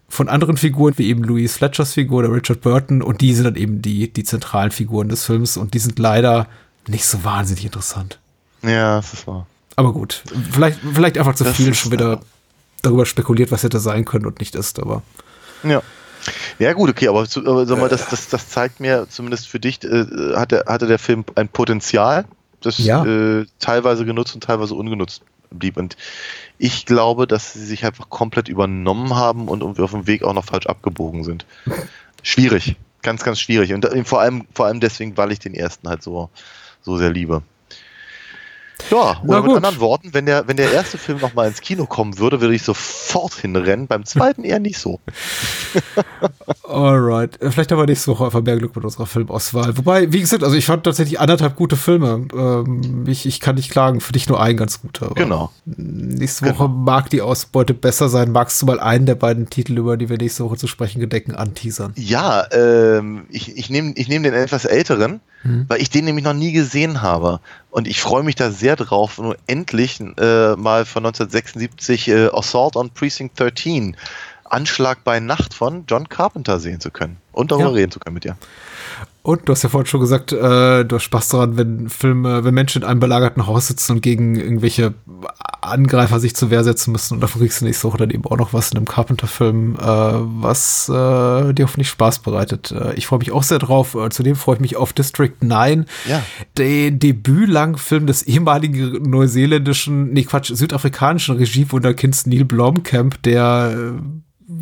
von anderen Figuren, wie eben Louise Fletchers Figur oder Richard Burton. Und die sind dann eben die, die zentralen Figuren des Films und die sind leider nicht so wahnsinnig interessant. Ja, das ist wahr. Aber gut, vielleicht, vielleicht einfach zu das viel schon wieder darüber spekuliert, was hätte sein können und nicht ist, aber. Ja. Ja, gut, okay, aber, aber sag mal, das, das, das zeigt mir zumindest für dich, äh, hatte, hatte der Film ein Potenzial, das ja. äh, teilweise genutzt und teilweise ungenutzt blieb. Und ich glaube, dass sie sich einfach komplett übernommen haben und auf dem Weg auch noch falsch abgebogen sind. Schwierig, ganz, ganz schwierig. Und äh, vor allem, vor allem deswegen, weil ich den ersten halt so, so sehr liebe. Ja, oder mit anderen Worten, wenn der, wenn der erste Film noch mal ins Kino kommen würde, würde ich sofort hinrennen. Beim zweiten eher nicht so. Alright. Vielleicht haben wir nächste Woche einfach mehr Glück mit unserer Filmauswahl. Wobei, wie gesagt, also ich fand tatsächlich anderthalb gute Filme. Ähm, ich, ich kann nicht klagen, für dich nur ein ganz guter. Genau. Nächste Woche genau. mag die Ausbeute besser sein. Magst du mal einen der beiden Titel, über die wir nächste Woche zu sprechen gedenken, anteasern? Ja, ähm, ich, ich nehme ich nehm den etwas älteren, mhm. weil ich den nämlich noch nie gesehen habe. Und ich freue mich da sehr drauf, nur endlich äh, mal von 1976 äh, Assault on Precinct 13 Anschlag bei Nacht von John Carpenter sehen zu können und darüber ja. reden zu können mit dir. Und du hast ja vorhin schon gesagt, äh, du hast Spaß daran, wenn Filme, wenn Menschen in einem belagerten Haus sitzen und gegen irgendwelche Angreifer sich zur Wehr setzen müssen. Und dafür kriegst du nächste Woche dann eben auch noch was in einem Carpenter-Film, äh, was äh, dir hoffentlich Spaß bereitet. Äh, ich freue mich auch sehr drauf. Äh, zudem freue ich mich auf District 9, ja. den Debütlangfilm des ehemaligen neuseeländischen, nee Quatsch, südafrikanischen Regiewunderkinds Neil Blomkamp, der äh,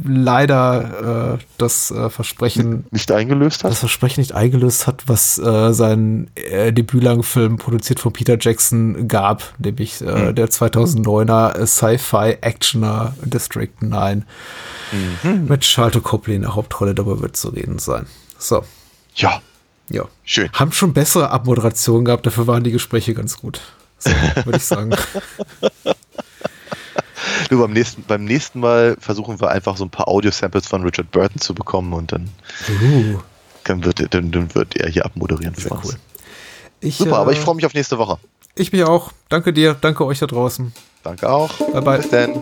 leider äh, das äh, Versprechen nicht eingelöst hat. Das Versprechen nicht eingelöst hat, was äh, sein äh, Debütlangfilm produziert von Peter Jackson gab, nämlich äh, mhm. der 2009er Sci-Fi Actioner District 9 mhm. mit Charlotte Copley in der Hauptrolle. Darüber wird zu reden sein. So. Ja. Ja. Schön. Haben schon bessere Abmoderationen gehabt, dafür waren die Gespräche ganz gut. So, würde ich sagen. Du, beim nächsten, beim nächsten Mal versuchen wir einfach so ein paar Audio-Samples von Richard Burton zu bekommen und dann, uh. dann, wird, dann, dann wird er hier abmoderieren uns. Cool. Ich, Super, äh, aber ich äh, freue mich auf nächste Woche. Ich mich auch. Danke dir, danke euch da draußen. Danke auch. Bye bye. Bis dann.